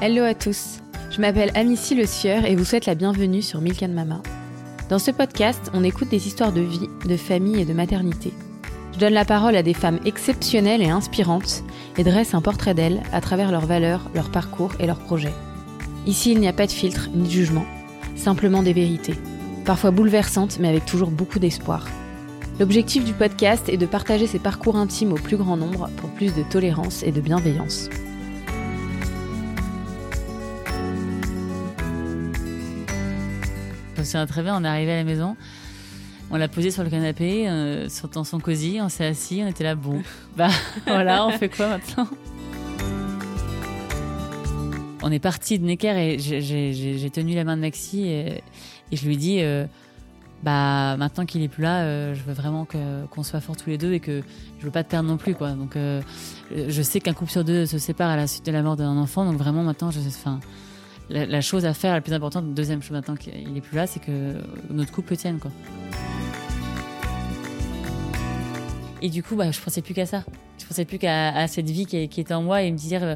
Hello à tous, je m'appelle Amicie Le Sieur et vous souhaite la bienvenue sur Milk and Mama. Dans ce podcast, on écoute des histoires de vie, de famille et de maternité. Je donne la parole à des femmes exceptionnelles et inspirantes et dresse un portrait d'elles à travers leurs valeurs, leur parcours et leurs projets. Ici, il n'y a pas de filtre ni de jugement, simplement des vérités, parfois bouleversantes mais avec toujours beaucoup d'espoir. L'objectif du podcast est de partager ces parcours intimes au plus grand nombre pour plus de tolérance et de bienveillance. Souviens très bien, on est arrivé à la maison, on l'a posé sur le canapé, euh, sur dans son cosy, on s'est assis, on était là, bon, bah voilà, on fait quoi maintenant? On est parti de Necker et j'ai- tenu la main de Maxi et, et je lui ai dit, euh, bah maintenant qu'il est plus là, euh, je veux vraiment que- qu'on soit forts tous les deux et que je veux pas te perdre non plus, quoi. Donc euh, je sais qu'un couple sur deux se sépare à la suite de la mort d'un enfant, donc vraiment maintenant, je, enfin, la, la chose à faire, la plus importante, deuxième chose maintenant qu'il est plus là, c'est que notre couple tienne, quoi. Et du coup, bah, je pensais plus qu'à ça. Je pensais plus qu'à à cette vie qui, qui était en moi et me dire, euh,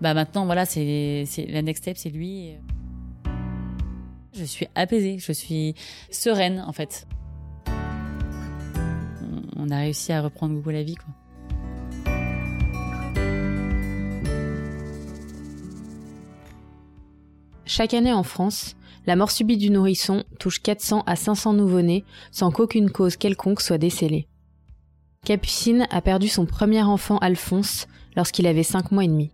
bah maintenant, voilà, c'est la next step, c'est lui. Je suis apaisée, je suis sereine, en fait. On, a réussi à reprendre goût la vie, quoi. Chaque année en France, la mort subite du nourrisson touche 400 à 500 nouveau-nés sans qu'aucune cause quelconque soit décelée. Capucine a perdu son premier enfant Alphonse lorsqu'il avait 5 mois et demi.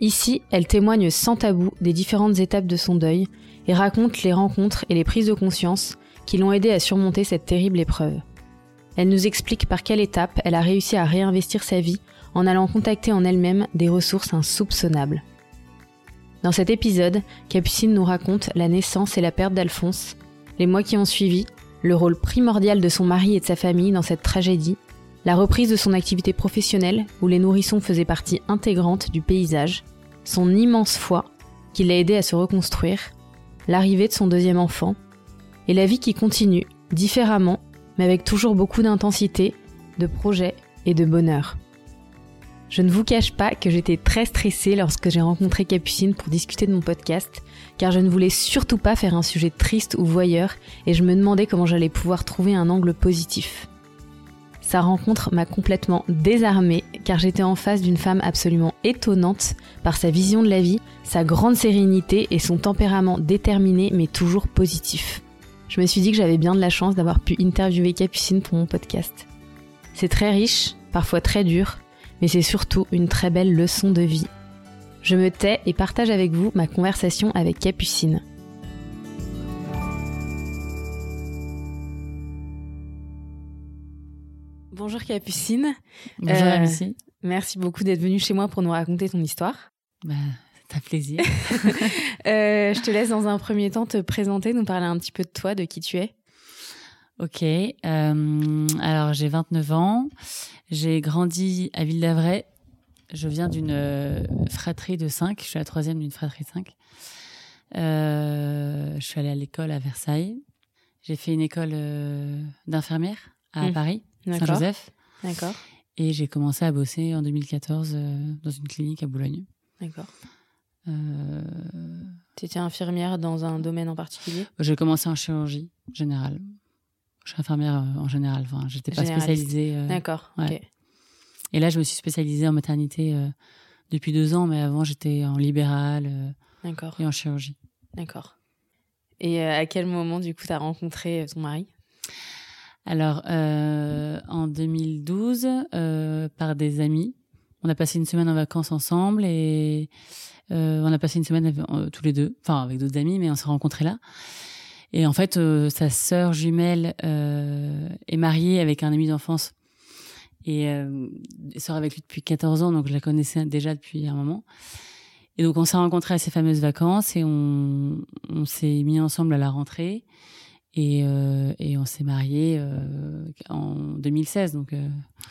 Ici, elle témoigne sans tabou des différentes étapes de son deuil et raconte les rencontres et les prises de conscience qui l'ont aidée à surmonter cette terrible épreuve. Elle nous explique par quelle étape elle a réussi à réinvestir sa vie en allant contacter en elle-même des ressources insoupçonnables. Dans cet épisode, Capucine nous raconte la naissance et la perte d'Alphonse, les mois qui ont suivi, le rôle primordial de son mari et de sa famille dans cette tragédie, la reprise de son activité professionnelle où les nourrissons faisaient partie intégrante du paysage, son immense foi qui l'a aidé à se reconstruire, l'arrivée de son deuxième enfant, et la vie qui continue, différemment, mais avec toujours beaucoup d'intensité, de projets et de bonheur. Je ne vous cache pas que j'étais très stressée lorsque j'ai rencontré Capucine pour discuter de mon podcast, car je ne voulais surtout pas faire un sujet triste ou voyeur, et je me demandais comment j'allais pouvoir trouver un angle positif. Sa rencontre m'a complètement désarmée, car j'étais en face d'une femme absolument étonnante par sa vision de la vie, sa grande sérénité et son tempérament déterminé mais toujours positif. Je me suis dit que j'avais bien de la chance d'avoir pu interviewer Capucine pour mon podcast. C'est très riche, parfois très dur, mais c'est surtout une très belle leçon de vie. Je me tais et partage avec vous ma conversation avec Capucine. Bonjour Capucine, Bonjour, Euh, Amici. merci beaucoup d'être venue chez moi pour nous raconter ton histoire. Bah, c'est un plaisir. Euh, je te laisse dans un premier temps te présenter, nous parler un petit peu de toi, de qui tu es. Ok, euh, alors j'ai 29 ans, j'ai grandi à Ville d'Avray, je viens d'une euh, fratrie de 5, je suis la troisième d'une fratrie de 5. Euh, je suis allée à l'école à Versailles, j'ai fait une école euh, d'infirmière à Mhm. Paris. Saint-Joseph, D'accord. et j'ai commencé à bosser en 2014 euh, dans une clinique à Boulogne. D'accord. Euh, Tu étais infirmière dans un domaine en particulier? j'ai commencé en chirurgie générale. Je suis infirmière euh, en général, enfin, j'étais pas spécialisée. euh, D'accord. ouais. Et là, je me suis spécialisée en maternité euh, depuis deux ans, mais avant, j'étais en libéral et en chirurgie. D'accord. Et à quel moment, du coup, tu as rencontré ton mari? Alors, euh, en 2012, euh, par des amis, on a passé une semaine en vacances ensemble et euh, on a passé une semaine tous les deux, enfin avec d'autres amis, mais on s'est rencontrés là. Et en fait, euh, sa sœur jumelle euh, est mariée avec un ami d'enfance et euh, sort avec lui depuis 14 ans, donc je la connaissais déjà depuis un moment. Et donc on s'est rencontrés à ces fameuses vacances et on, on s'est mis ensemble à la rentrée et, euh, et on s'est mariés euh, en 2016. Donc euh,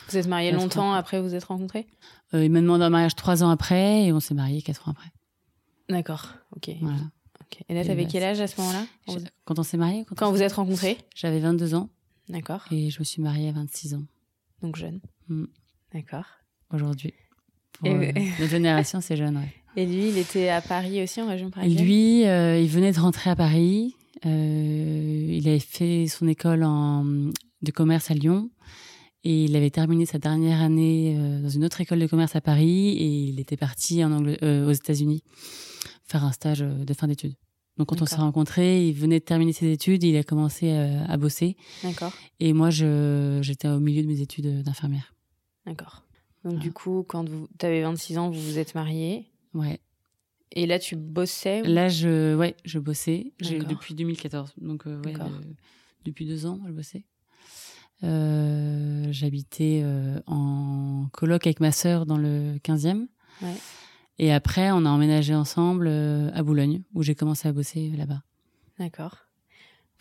Vous êtes mariés longtemps ans. après vous êtes rencontrés? Euh, il m'a demandé un mariage trois ans après et on s'est mariés quatre ans après. D'accord. Ok. Voilà. Et là, t'avais bah, quel âge à ce moment-là quand on s'est mariés, quand, Quand on vous êtes rencontrés j'avais 22 ans D'accord. et je me suis mariée à 26 ans Donc jeune. Mm. D'accord. aujourd'hui. Pour Et- euh, notre génération, c'est jeune, ouais. Et lui, il était à Paris aussi, en région parisienne Lui, il venait de rentrer à Paris. il avait fait son école en, de commerce à Lyon. Et il avait terminé sa dernière année dans une autre école de commerce à Paris et il était parti en aux États-Unis faire un stage de fin d'études. Donc quand on s'est rencontrés, il venait de terminer ses études, il a commencé à, à bosser. D'accord. Et moi, j'étais au milieu de mes études d'infirmière. D'accord. Donc du coup, quand vous avais 26 ans, vous vous êtes mariée. Ouais. Et là, tu bossais Là, je, ouais, je bossais depuis 2014. Donc, euh, ouais, depuis deux ans, je bossais. Euh, J'habitais euh, en coloc avec ma sœur dans le 15e. Ouais. Et après, on a emménagé ensemble euh, à Boulogne, où j'ai commencé à bosser là-bas. D'accord.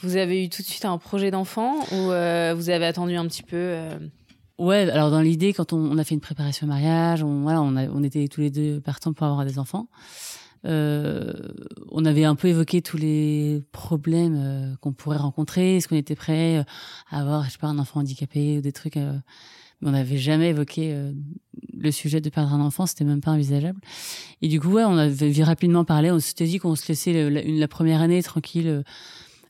Vous avez eu tout de suite un projet d'enfant ou euh, vous avez attendu un petit peu euh Ouais, alors dans l'idée, quand on, a fait une préparation au mariage, on, voilà, on, on était tous les deux partants pour avoir des enfants. on avait un peu évoqué tous les problèmes qu'on pourrait rencontrer. Est-ce qu'on était prêt à avoir, je sais pas, un enfant handicapé ou des trucs on n'avait jamais évoqué euh, le sujet de perdre un enfant, c'était même pas envisageable. Et du coup, ouais, on avait rapidement parler, on s'était dit qu'on se laissait la, première année tranquille euh,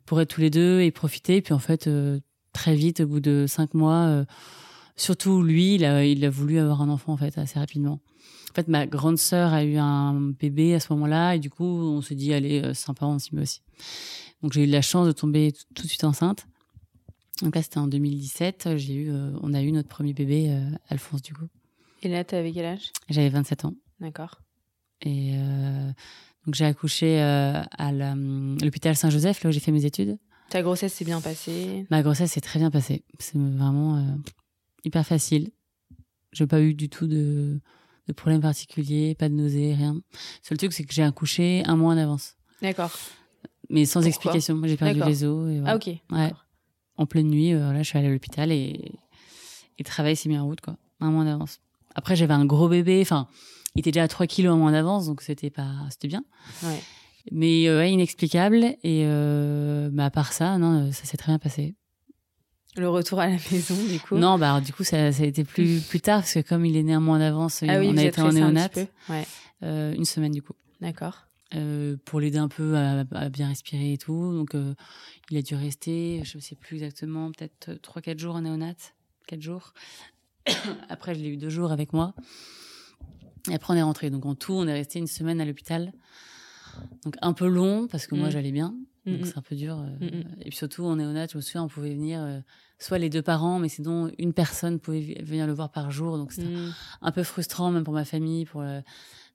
pour être tous les deux et profiter. Et puis en fait, euh, très vite, au bout de cinq mois, surtout lui, il a, il a voulu avoir un enfant en fait assez rapidement. En fait, ma grande sœur a eu un bébé à ce moment-là et du coup, on se dit allez, sympa, on s'y met aussi. Donc j'ai eu la chance de tomber tout de suite enceinte. Donc là, c'était en 2017. J'ai eu, euh, on a eu notre premier bébé, euh, Alphonse, du coup. Et là, tu avais quel âge? J'avais 27 ans. D'accord. Et euh, donc, j'ai accouché à l'hôpital Saint-Joseph, là où j'ai fait mes études. Ta grossesse s'est bien passée? Ma grossesse s'est très bien passée. C'est vraiment hyper facile. Je n'ai pas eu du tout de, de problème particulier, pas de nausées, rien. Le seul truc, c'est que j'ai accouché un mois en avance. D'accord. Mais sans explication. J'ai perdu les os. Et Ah, ok. Ouais en pleine nuit, euh, là, je suis allée à l'hôpital et, le travail s'est mis en route, quoi. Un mois d'avance. Après, j'avais un gros bébé, enfin, il était déjà à 3 kilos un mois d'avance, donc c'était pas, c'était bien. Ouais. Mais euh, ouais, inexplicable. Et euh, à part ça, non, ça s'est très bien passé. Le retour à la maison, du coup Non, bah, du coup, ça, ça, a été plus, plus tard, parce que comme il est né un mois d'avance, ah on a été en néonat. Ouais. Euh, une semaine, du coup. D'accord. Euh, pour l'aider un peu à, à, bien respirer et tout. Donc, euh, il a dû rester, je ne sais plus exactement, peut-être 3-4 jours en néonat. 4 jours. après, je l'ai eu deux jours avec moi. Et après, on est rentré. Donc, en tout, on est resté une semaine à l'hôpital. Donc, un peu long, parce que moi, mm. j'allais bien. Donc, mm, mm. c'est un peu dur. Euh, et puis, surtout, en néonat, je me souviens, on pouvait venir soit les deux parents, mais sinon, une personne pouvait venir le voir par jour. Donc, c'était un peu frustrant, même pour ma famille, pour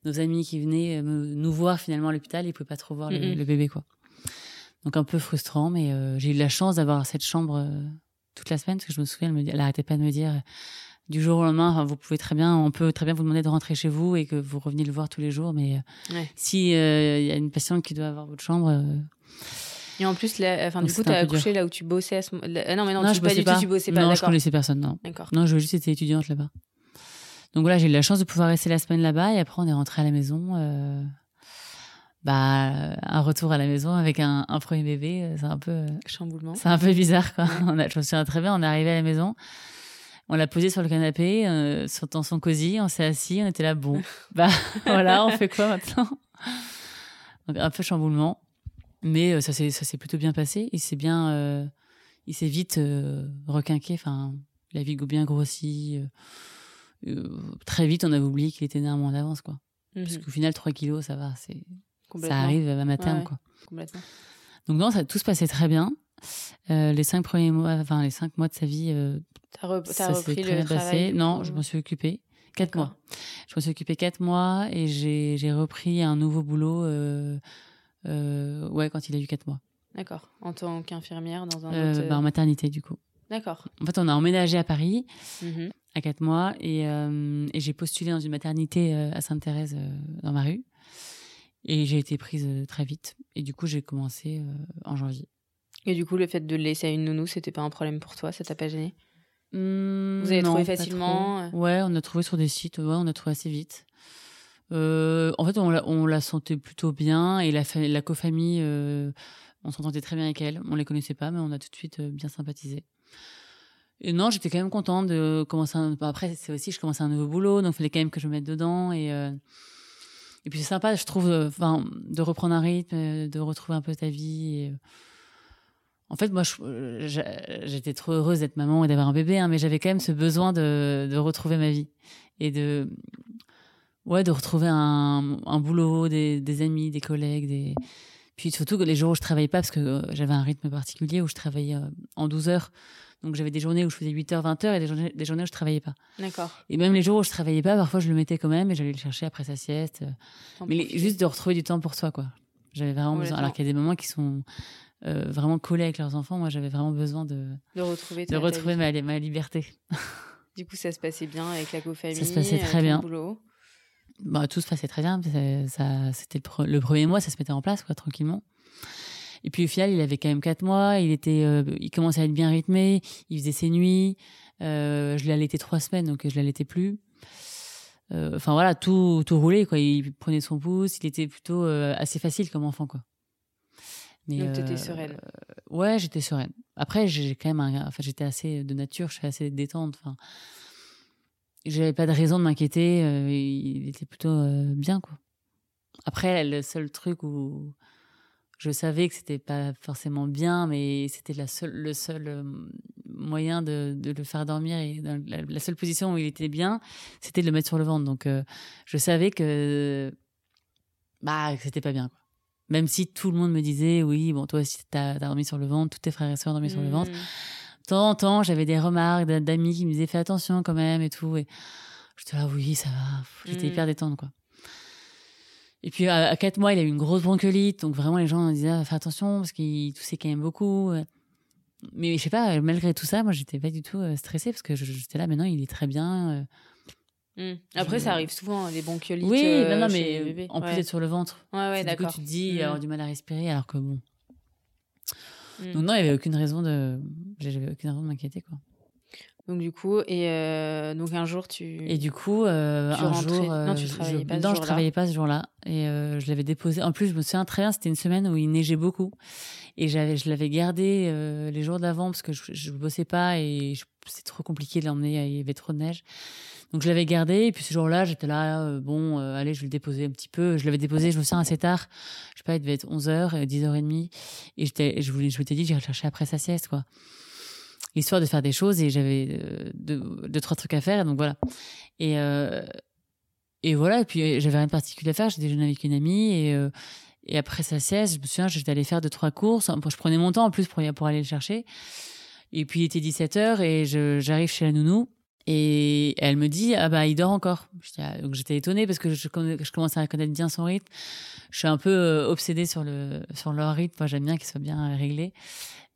nos amis qui venaient euh, nous voir finalement à l'hôpital, ils pouvaient pas trop voir le, bébé quoi. Donc un peu frustrant, mais euh, j'ai eu la chance d'avoir cette chambre euh, toute la semaine parce que je me souviens, elle, me, elle arrêtait pas de me dire du jour au lendemain, vous pouvez très bien, on peut très bien vous demander de rentrer chez vous et que vous reveniez le voir tous les jours, mais si il y a une patiente qui doit avoir votre chambre. et en plus, enfin, du coup, tu as accouché là où tu bossais à ce moment. non, mais non, tu, je pas du tout, tu bossais pas. Non, je connaissais personne, non. D'accord. Non, je juste été étudiante là-bas. Donc voilà, j'ai eu la chance de pouvoir rester la semaine là-bas et après on est rentré à la maison. Euh, bah, un retour à la maison avec un, un premier bébé, euh, c'est un peu euh, chamboulement. C'est un peu bizarre quoi. On a, je me souviens très bien, on est arrivé à la maison, on l'a posé sur le canapé, euh, sur dans son cosy, on s'est assis, on était là bon. bah voilà, on fait quoi maintenant? Donc un peu chamboulement, mais ça s'est ça s'est plutôt bien passé. Il s'est bien, il s'est vite requinqué. Enfin, la vie bien grossi euh, très vite, on avait oublié qu'il était né un mois d'avance, quoi. Parce mhm. qu'au final, 3 kilos, ça va, c'est, ça arrive à ma terme, quoi. Complètement. Donc non, ça, tout se passait très bien. Euh, les cinq premiers mois, enfin les cinq mois de sa vie, euh, ça s'est très bien passé. Non, je m'en suis occupée quatre mois. Je me suis occupée quatre mois et j'ai, repris un nouveau boulot. Euh, euh, ouais, quand il a eu quatre mois. D'accord. En tant qu'infirmière dans un autre... bah, en maternité du coup. D'accord. En fait, on a emménagé à Paris. Mhm à quatre mois et, euh, et j'ai postulé dans une maternité euh, à Sainte-Thérèse euh, dans ma rue. Et j'ai été prise très vite. Et du coup j'ai commencé en janvier. Et du coup le fait de le laisser à une nounou c'était pas un problème pour toi? Ça t'a pas gêné? Mmh, Vous avez trouvé facilement Ouais on a trouvé sur des sites ouais on a trouvé assez vite. en fait on la, on la sentait plutôt bien et la, la cofamille on s'entendait très bien avec elle. On les connaissait pas mais on a tout de suite bien sympathisé. Et non, j'étais quand même contente de commencer. Un... Après, c'est aussi, je commençais un nouveau boulot, donc il fallait quand même que je me mette dedans. Et, euh... et puis c'est sympa, je trouve, enfin, de reprendre un rythme, de retrouver un peu ta vie. En fait, moi, j'étais trop heureuse d'être maman et d'avoir un bébé, hein, mais j'avais quand même ce besoin de, de, retrouver ma vie et de, ouais, de retrouver un, un boulot, des, amis, des collègues, des. Puis surtout les jours où je travaillais pas, parce que euh, j'avais un rythme particulier où je travaillais euh, en 12 heures. Donc j'avais des journées où je faisais 8 heures, 20 heures et des journées, des journées où je travaillais pas. D'accord. Et même les jours où je travaillais pas, parfois je le mettais quand même et j'allais le chercher après sa sieste. mais juste de retrouver du temps pour soi, quoi. J'avais vraiment besoin. Alors qu'il y a des moments qui sont euh, vraiment collés avec leurs enfants. Moi, j'avais vraiment besoin de, de retrouver, de retrouver ma, ma, liberté. du coup, ça se passait bien avec la co-famille Ça se passait très bien. Bah, tout se passait très bien. Ça, c'était le, premier mois, ça se mettait en place, quoi, tranquillement. Et puis au final, il avait quand même quatre mois. Il était, euh, il commençait à être bien rythmé. Il faisait ses nuits. Euh, je l'ai allaité trois semaines, donc je l'allaitais plus. Enfin voilà, tout, tout roulait quoi. Il prenait son pouce. Il était plutôt assez facile comme enfant quoi. Mais, Donc, étais sereine. Euh, ouais, j'étais sereine. Après, j'ai quand même, un, enfin, j'étais assez de nature, je suis assez détente. Enfin, j'avais pas de raison de m'inquiéter. Euh, il était plutôt euh, bien, quoi. Après, le seul truc où je savais que c'était pas forcément bien, mais c'était la seule, le seul moyen de, de, le faire dormir et la, seule position où il était bien, c'était de le mettre sur le ventre. Donc, je savais que bah, c'était pas bien, quoi. Même si tout le monde me disait, oui, bon, toi aussi, t'as as dormi sur le ventre, tous tes frères et soeurs ont dormi sur le ventre. Mmh. De temps en temps, j'avais des remarques d'amis qui me disaient, fais attention quand même et tout. Et j'étais là, oui, ça va. J'étais hyper mmh. détente, quoi. Et puis, à, quatre mois, il a eu une grosse bronchiolite. Donc, vraiment, les gens disaient, ah, fais attention parce qu'il toussait quand même beaucoup. Mais je sais pas, malgré tout ça, moi, j'étais pas du tout euh, stressée parce que j'étais là, maintenant, il est très bien. Euh. Mmh. Après, ça arrive souvent, les bronchiolites. Oui, non, non, euh, mais en plus d'être sur le ventre. Ouais, ouais, d'accord. Tu te dis, mmh. avoir du mal à respirer, alors que bon. Mmh. Donc, non, il n'y avait aucune raison de. J'avais aucune raison de m'inquiéter, quoi. Donc, du coup, et euh, donc un jour, tu. Et du coup, euh, un jour. non, tu travaillais je... pas ce Non, je travaillais pas ce jour-là. Et je l'avais déposé. En plus, je me souviens très bien, c'était une semaine où il neigeait beaucoup. Et j'avais, je l'avais gardé les jours d'avant parce que je, ne bossais pas et c'est trop compliqué de l'emmener, il y avait trop de neige. Donc je l'avais gardé et puis ce jour-là, j'étais là, euh, bon, euh, allez, je vais le déposer un petit peu. Je l'avais déposé, je me souviens assez tard. Je sais pas, il devait être 11h, 10h30 et j'étais je voulais je m'étais dit j'irais chercher après sa sieste quoi. Histoire de faire des choses et j'avais euh, deux, trois trucs à faire et donc voilà. Et et voilà, et puis j'avais rien de particulier à faire, j'ai déjeuné avec une amie et et après sa sieste, je me souviens, j'étais allée faire deux trois courses, je prenais mon temps en plus pour pour aller le chercher. Et puis il était 17h et j'arrive chez la nounou et elle me dit ah bah il dort encore. Ah, donc j'étais étonnée parce que je, je commence à connaître bien son rythme. Je suis un peu euh, obsédée sur le sur leur rythme. Moi j'aime bien qu'il soit bien réglé.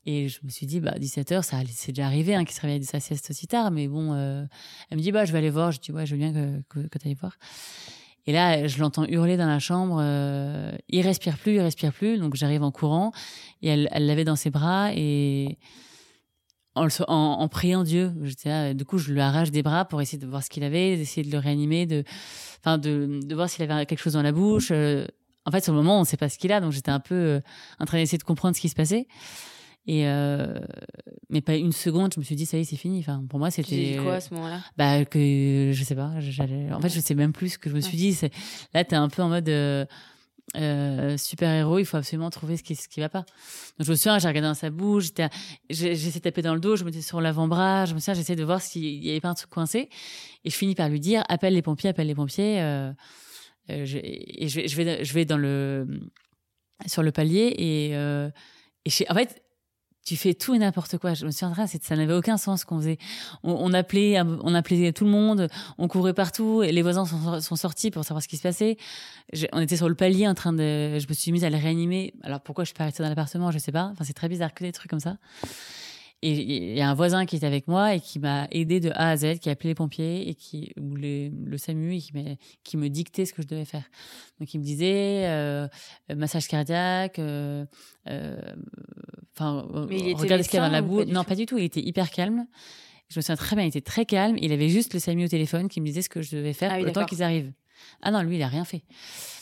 Et je me suis dit bah 17 h ça c'est déjà arrivé hein, qu'il se réveille de sa sieste aussi tard. Mais bon, euh, elle me dit bah je vais aller voir. Je dis ouais je veux bien que que, tu ailles voir. Et là, je l'entends hurler dans la chambre. Euh, il respire plus, il respire plus. Donc j'arrive en courant et elle l'avait dans ses bras et en, en, priant Dieu. du coup, je lui arrache des bras pour essayer de voir ce qu'il avait, d'essayer de le réanimer, de, enfin, de, de voir s'il avait quelque chose dans la bouche. Euh, en fait, sur le moment, on ne sait pas ce qu'il a, donc j'étais un peu euh, en train d'essayer de comprendre ce qui se passait. Et euh, mais pas une seconde, je me suis dit ça y est, c'est fini. Enfin, pour moi, c'était. quoi à ce moment-là? Bah que je sais pas. En fait, je sais même plus ce que je me suis dit. Là, t'es un peu en mode. Euh, super héros, il faut absolument trouver ce qui ce qui va pas. Donc je me souviens, j'ai regardé dans sa bouche, j'essayais de taper dans le dos, je me mettais sur l'avant-bras, je me souviens, j'essayais de voir s'il y avait pas un truc coincé, et je finis par lui dire appelle les pompiers, appelle les pompiers. Euh, euh je, et je, je, vais je vais dans le sur le palier et, euh, et en fait tu fais tout et n'importe quoi. Je me souviens, ça n'avait aucun sens qu'on faisait. On, appelait, on appelait tout le monde, on courait partout, et les voisins sont, sortis pour savoir ce qui se passait. on était sur le palier en train de, je me suis mise à les réanimer. Alors pourquoi je suis pas restée dans l'appartement, je sais pas. Enfin, c'est très bizarre que des trucs comme ça. Et il y a un voisin qui était avec moi et qui m'a aidé de A à Z, qui a appelé les pompiers et qui ou le SAMU et qui, qui me dictait ce que je devais faire. Donc il me disait euh, massage cardiaque, euh, euh, enfin euh, regarde ce qu'il y a dans la boue. Non, pas du tout. Il était hyper calme. Je me souviens très bien. Il était très calme. Il avait juste le SAMU au téléphone qui me disait ce que je devais faire ah, le temps qu'ils arrivent. Ah non, lui, il a rien fait.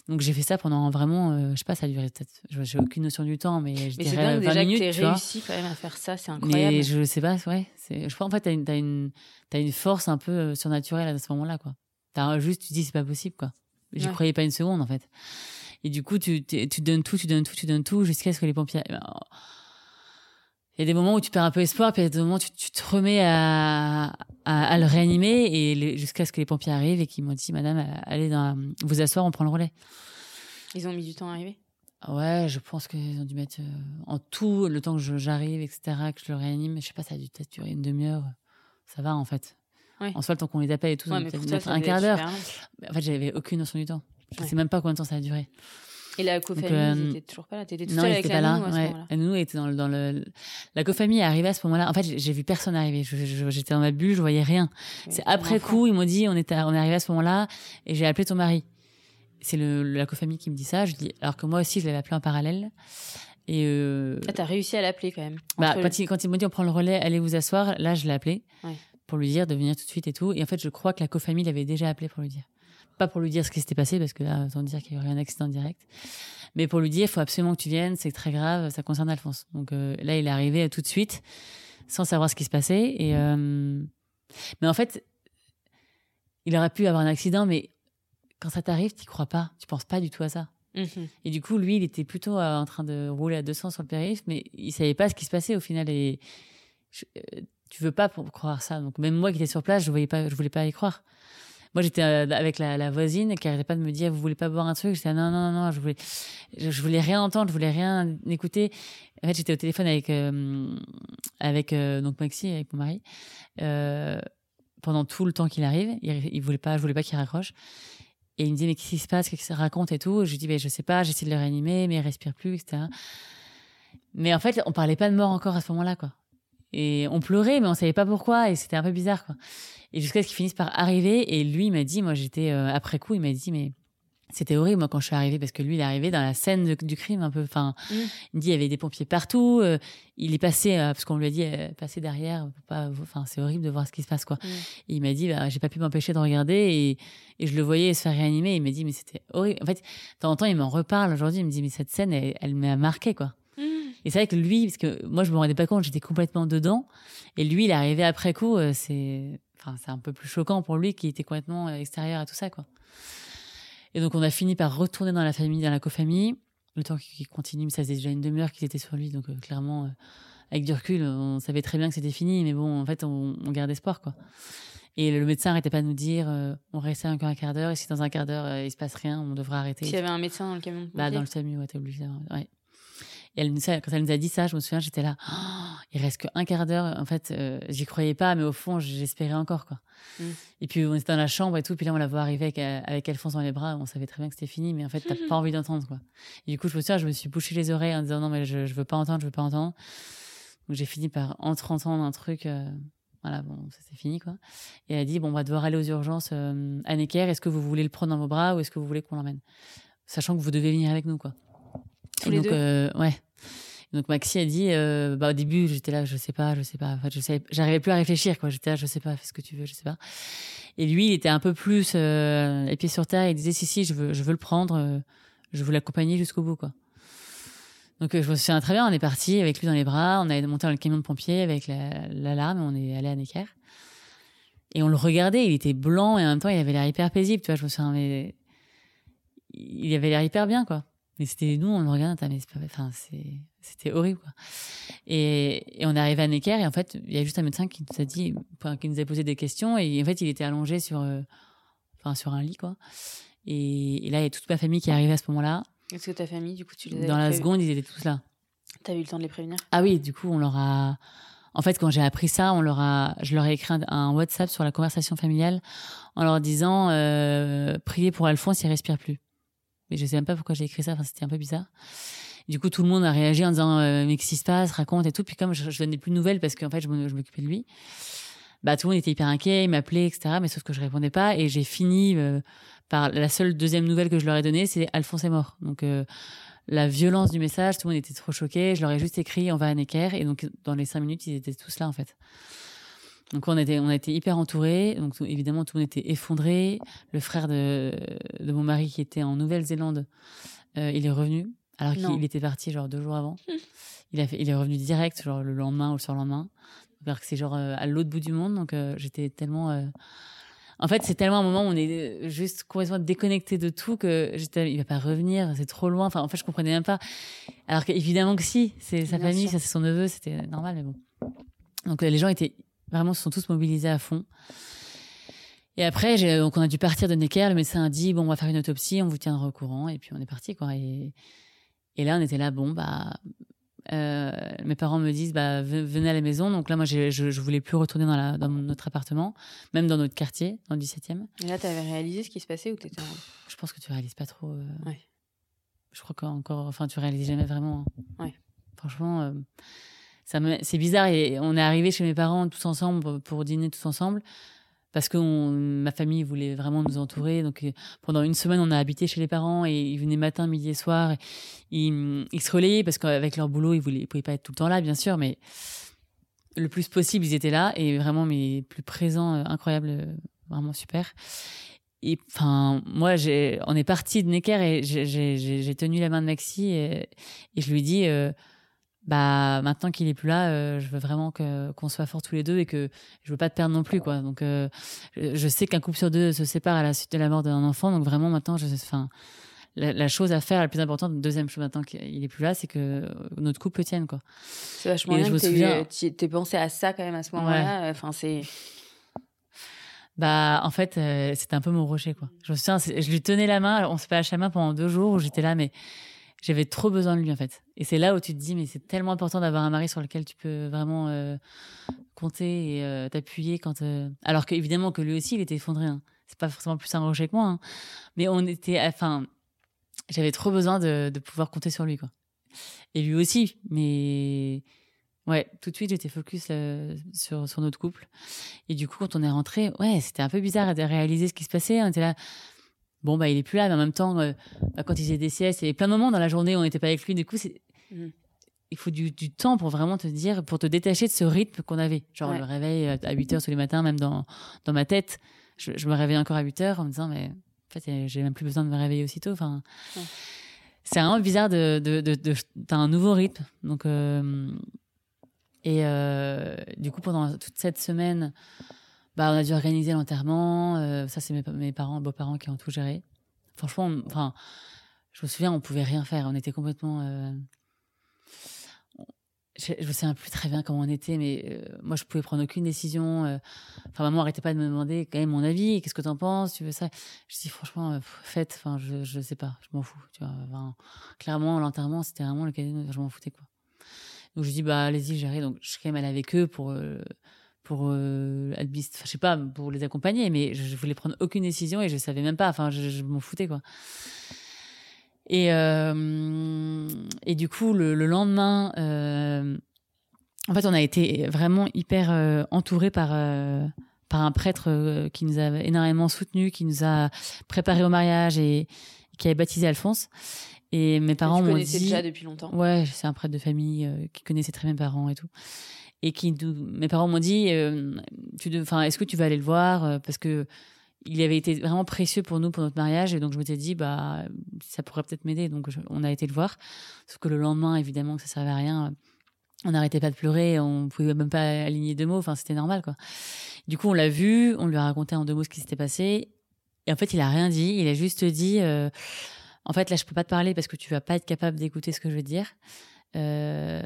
Donc j'ai fait ça pendant vraiment, euh, je sais pas, ça a duré peut-être, j'ai aucune notion du temps, mais je mais dirais 20 déjà minutes. Que tu réussi quand même à faire ça, c'est incroyable. Mais je sais pas, ouais. Je crois en fait, t'as une, as une, as une force un peu euh, surnaturelle à ce moment-là, quoi. Juste, tu dis, c'est pas possible, quoi. j'y Ouais. croyais pas une seconde en fait. Et du coup, tu, tu donnes tout, tu donnes tout, tu donnes tout, jusqu'à ce que les pompiers. Il y a des moments où tu perds un peu espoir, puis il y a des moments où tu, tu te remets à, à, à le réanimer, et jusqu'à ce que les pompiers arrivent et qu'ils m'ont dit, Madame, allez dans, vous asseoir, on prend le relais. Ils ont mis du temps à arriver? Ouais, je pense qu'ils ont dû mettre euh, en tout le temps que j'arrive, etc., que je le réanime. Je sais pas, ça a dû peut-être durer une demi-heure. Ça va, en fait. Ouais. En soi, le temps qu'on les appelle et tout, ça Ouais, a mais peut-être ça un quart d'heure. En fait, j'avais aucune notion du temps. Je Ouais. sais même pas combien de temps ça a duré. Et la cofamille, euh, ils étaient toujours pas là. T'étais toute non, seule ils avec la nounou à ce ouais. moment-là. La nounou était dans le, dans le. La cofamille est arrivée à ce moment-là. En fait, j'ai vu personne arriver. J'étais dans ma bulle, je voyais rien. C'est après coup, ils m'ont dit, on est, on est arrivé à ce moment-là, et j'ai appelé ton mari. C'est la cofamille qui me dit ça. Je dis, alors que moi aussi, je l'avais appelé en parallèle. Et euh, Ah, t'as réussi à l'appeler quand même. bah, quand, il, quand il m'a dit on prend le relais, allez vous asseoir, là je l'ai appelé Ouais. pour lui dire de venir tout de suite et tout. Et en fait, je crois que la cofamille l'avait déjà appelé pour lui dire. Pas pour lui dire ce qui s'était passé, parce que là, autant dire qu'il y aurait un accident direct. Mais pour lui dire, il faut absolument que tu viennes, c'est très grave, ça concerne Alphonse. Donc euh, là, il est arrivé euh, tout de suite, sans savoir ce qui se passait. Et, euh, Mais en fait, il aurait pu avoir un accident, mais quand ça t'arrive, tu crois pas, tu penses pas du tout à ça. Mhm. Et du coup, lui, il était plutôt en train de rouler à 200 sur le périph', mais il savait pas ce qui se passait au final. Et je- tu veux pas pour croire ça. Donc même moi qui étais sur place, je voyais pas, je voulais pas y croire. Moi, j'étais euh, avec la, la voisine qui arrêtait pas de me dire, vous voulez pas boire un truc? J'étais ah, non, non, non, je voulais, je, voulais rien entendre, je voulais rien écouter. En fait, j'étais au téléphone avec euh, avec euh, donc Maxi, avec mon mari, pendant tout le temps qu'il arrive. Il, il voulait pas, je voulais pas qu'il raccroche. Et il me dit, mais qu'est-ce qui se passe? Qu'est-ce qu'il raconte et tout? Je lui dis, mais je sais pas, j'essaie de le réanimer, mais il respire plus, etc. Mais en fait, on parlait pas de mort encore à ce moment-là, quoi. Et on pleurait, mais on savait pas pourquoi, et c'était un peu bizarre, quoi. Et jusqu'à ce qu'il finisse par arriver, et lui, il m'a dit, moi j'étais, euh, après coup, il m'a dit, mais c'était horrible, moi, quand je suis arrivée, parce que lui, il est arrivé dans la scène de- du crime, un peu, enfin, Mm. il me dit, il y avait des pompiers partout, euh, il est passé, euh, parce qu'on lui a dit, euh, passer derrière, enfin, c'est horrible de voir ce qui se passe, quoi. Mm. Et il m'a dit, bah, j'ai pas pu m'empêcher de regarder et, et je le voyais se faire réanimer. Il m'a dit, mais c'était horrible. En fait, de temps en temps, il m'en reparle aujourd'hui. Il me dit, mais cette scène, elle, elle m'a marqué, quoi. Et c'est vrai que lui, parce que moi, je me rendais pas compte, j'étais complètement dedans. Et lui, il est arrivé après coup, euh, c'est, enfin, c'est un peu plus choquant pour lui qui était complètement euh, extérieur à tout ça, quoi. Et donc, on a fini par retourner dans la famille, dans la cofamille. Le temps qu'il continue, mais ça faisait déjà une demi-heure qu'ils étaient sur lui. Donc, euh, clairement, euh, avec du recul, on savait très bien que c'était fini. Mais bon, en fait, on, on garde espoir, quoi. Et le médecin arrêtait pas de nous dire, euh, on restait encore un quart d'heure, et si dans un quart d'heure, euh, il se passe rien, on devra arrêter. S'il y avait un médecin dans le camion. Bah, dans le SAMU, ouais, t'es obligé d'avoir- ouais. Et elle, quand elle nous a dit ça, je me souviens, j'étais là, Oh, il reste qu'un quart d'heure. En fait, euh, j'y croyais pas, mais au fond, j'espérais encore, quoi. Mm. Et puis, on était dans la chambre et tout, puis là, on la voit arriver avec, euh, avec Alphonse dans les bras, on savait très bien que c'était fini, mais en fait, t'as pas envie d'entendre, quoi. Et du coup, je me souviens, je me suis bouché les oreilles en disant, non, mais je, je veux pas entendre, je veux pas entendre. Donc, j'ai fini par entre-entendre un truc, euh, voilà, bon, ça c'est fini, quoi. Et elle a dit, bon, on va devoir aller aux urgences euh, à Necker, est-ce que vous voulez le prendre dans vos bras ou est-ce que vous voulez qu'on l'emmène? Sachant que vous devez venir avec nous, quoi. Tous Et les donc, deux? euh, ouais. Donc Maxi a dit, euh, bah au début j'étais là, je sais pas, je sais pas. En fait, je j'arrivais plus à réfléchir quoi. J'étais là, je sais pas, fais ce que tu veux, je sais pas. Et lui, il était un peu plus euh, les pieds sur terre. Il disait si si, je veux, je veux le prendre, euh, je veux l'accompagner jusqu'au bout quoi. Donc je me souviens très bien, on est parti avec lui dans les bras, on est monté dans le camion de pompiers avec la- l'alarme, on est allé à Necker. Et on le regardait, il était blanc et en même temps il avait l'air hyper paisible, tu vois. Je me souviens, mais il avait l'air hyper bien quoi. Mais c'était nous, on le attends, mais c'est pas, enfin, c'est, c'était horrible, quoi. Et, et on est arrivé à Necker, et en fait, il y a juste un médecin qui nous a dit, qui nous a posé des questions, et en fait, il était allongé sur, euh, enfin, sur un lit, quoi. Et, et là, il y a toute ma famille qui est arrivée à ce moment-là. Est-ce que ta famille, du coup, tu les Dans la seconde, ils étaient tous là. T'as eu le temps de les prévenir? Ah oui, du coup, on leur a. En fait, quand j'ai appris ça, on leur a, je leur ai écrit un, un WhatsApp sur la conversation familiale en leur disant euh, priez pour Alphonse, il respire plus. Mais je sais même pas pourquoi j'ai écrit ça. Enfin, c'était un peu bizarre. Du coup, tout le monde a réagi en disant euh, mais qu'est-ce qui se passe, raconte et tout. Puis comme je, je donnais plus de nouvelles parce qu'en fait, je m'occupais de lui. Bah, tout le monde était hyper inquiet, il m'appelait, etc. Mais sauf que je répondais pas et j'ai fini euh, par la seule deuxième nouvelle que je leur ai donnée, c'est Alphonse est mort. Donc euh, la violence du message, tout le monde était trop choqué. Je leur ai juste écrit on va à Necker et donc dans les cinq minutes, ils étaient tous là en fait. Donc on était, on a été hyper entourés. Donc évidemment tout le monde était effondré. Le frère de, de mon mari qui était en Nouvelle-Zélande, euh, il est revenu alors qu'il était parti genre deux jours avant. Il a fait, il est revenu direct genre le lendemain ou le surlendemain. Alors que c'est genre euh, à l'autre bout du monde. Donc euh, j'étais tellement euh, en fait, c'est tellement un moment où on est juste complètement déconnecté de tout que j'étais, il va pas revenir, c'est trop loin. Enfin, en fait, je comprenais même pas. Alors qu'évidemment que si, c'est sa famille, ça c'est son neveu, c'était normal, mais bon. Donc les gens étaient vraiment se sont tous mobilisés à fond. Et après, donc on a dû partir de Necker. Le médecin a dit bon, on va faire une autopsie, on vous tiendra au courant, et puis on est parti quoi. Et, et là, on était là, bon bah. Euh, mes parents me disent bah venez à la maison donc là moi je, je voulais plus retourner dans, la, dans notre appartement même dans notre quartier dans le 17e et là tu avais réalisé ce qui se passait ou t'étais je pense que tu réalises pas trop euh... ouais. je crois qu'encore enfin tu réalises jamais vraiment hein. ouais. franchement euh, ça c'est bizarre et on est arrivé chez mes parents tous ensemble pour dîner tous ensemble parce que ma famille voulait vraiment nous entourer. Donc euh, pendant une semaine, on a habité chez les parents et ils venaient matin, midi et soir. Ils, se relayaient parce qu'avec leur boulot, ils ne pouvaient pas être tout le temps là, bien sûr, mais le plus possible, ils étaient là et vraiment, mais plus présents, euh, incroyable, euh, vraiment super. Et enfin, moi, on est parti de Necker et j'ai tenu la main de Maxi et, je lui dis bah maintenant qu'il est plus là, euh, je veux vraiment que qu'on soit forts tous les deux et que je veux pas te perdre non plus quoi. Donc euh, je sais qu'un couple sur deux se sépare à la suite de la mort d'un enfant, donc vraiment maintenant je enfin la, chose à faire la plus importante, deuxième chose maintenant qu'il est plus là, c'est que notre couple tienne quoi. C'est vachement bien. Je t'es pensé à ça quand même à ce moment-là. Enfin c'est bah en fait euh, c'était un peu mon rocher quoi. Je me souviens, je lui tenais la main, on se fait la main pendant deux jours où j'étais là mais j'avais trop besoin de lui en fait. Et c'est là où tu te dis mais c'est tellement important d'avoir un mari sur lequel tu peux vraiment euh, compter et euh, t'appuyer quand. Euh, alors qu'évidemment que lui aussi il était effondré. Hein. C'est pas forcément plus un rocher que moi, hein. mais on était. Enfin, j'avais trop besoin de, pouvoir compter sur lui quoi. Et lui aussi, mais ouais, tout de suite j'étais focus sur sur notre couple. Et du coup quand on est rentré, ouais, c'était un peu bizarre de réaliser ce qui se passait. On était là bon bah il est plus là mais en même temps euh, bah, quand il faisait des siestes avait plein de moments dans la journée où on n'était pas avec lui. Du coup c'est mm. il faut du, temps pour vraiment te dire pour te détacher de ce rythme qu'on avait. Genre le réveil euh, à 8 heures tous les matins même dans dans ma tête. Je, me réveillais encore à 8 heures en me disant mais en fait j'ai même plus besoin de me réveiller aussitôt. Enfin c'est vraiment bizarre de de, de, t'as un nouveau rythme. Donc euh, et du coup pendant toute cette semaine bah, on a dû organiser l'enterrement. Euh, ça, c'est mes, mes parents, beaux-parents qui ont tout géré. Franchement, enfin, je me souviens, on pouvait rien faire. On était complètement. Euh, je, ne sais plus très bien comment on était, mais euh, moi, je pouvais prendre aucune décision. Enfin, maman arrêtait pas de me demander quand même mon avis. Qu'est-ce que tu en penses Tu veux ça Je dis franchement, faites. Enfin, je, je sais pas. Je m'en fous. Tu vois. clairement, l'enterrement, c'était vraiment le cas. Je m'en foutais quoi. Donc je dis bah allez-y, gérez. Donc je suis quand même allée avec eux pour pour euh, je sais pas pour les accompagner mais je, voulais prendre aucune décision et je savais même pas enfin je, m'en foutais quoi. Et euh, et du coup le, lendemain euh, en fait on a été vraiment hyper euh, entouré par par un prêtre qui nous a énormément soutenu qui nous a préparé au mariage et, qui avait baptisé Alphonse. Et mes parents m'ont dit déjà depuis longtemps. Ouais c'est un prêtre de famille qui connaissait très bien mes parents et tout et qui mes parents m'ont dit euh, est-ce que tu vas aller le voir euh, parce que il avait été vraiment précieux pour nous pour notre mariage et donc je m'étais dit bah ça pourrait peut-être m'aider donc on a été le voir. Sauf que le lendemain évidemment que ça servait à rien on n'arrêtait pas de pleurer on pouvait même pas aligner deux mots enfin c'était normal quoi. Du coup on l'a vu on lui a raconté en deux mots ce qui s'était passé et en fait il a rien dit il a juste dit euh, en fait là je peux pas te parler parce que tu vas pas être capable d'écouter ce que je veux dire euh,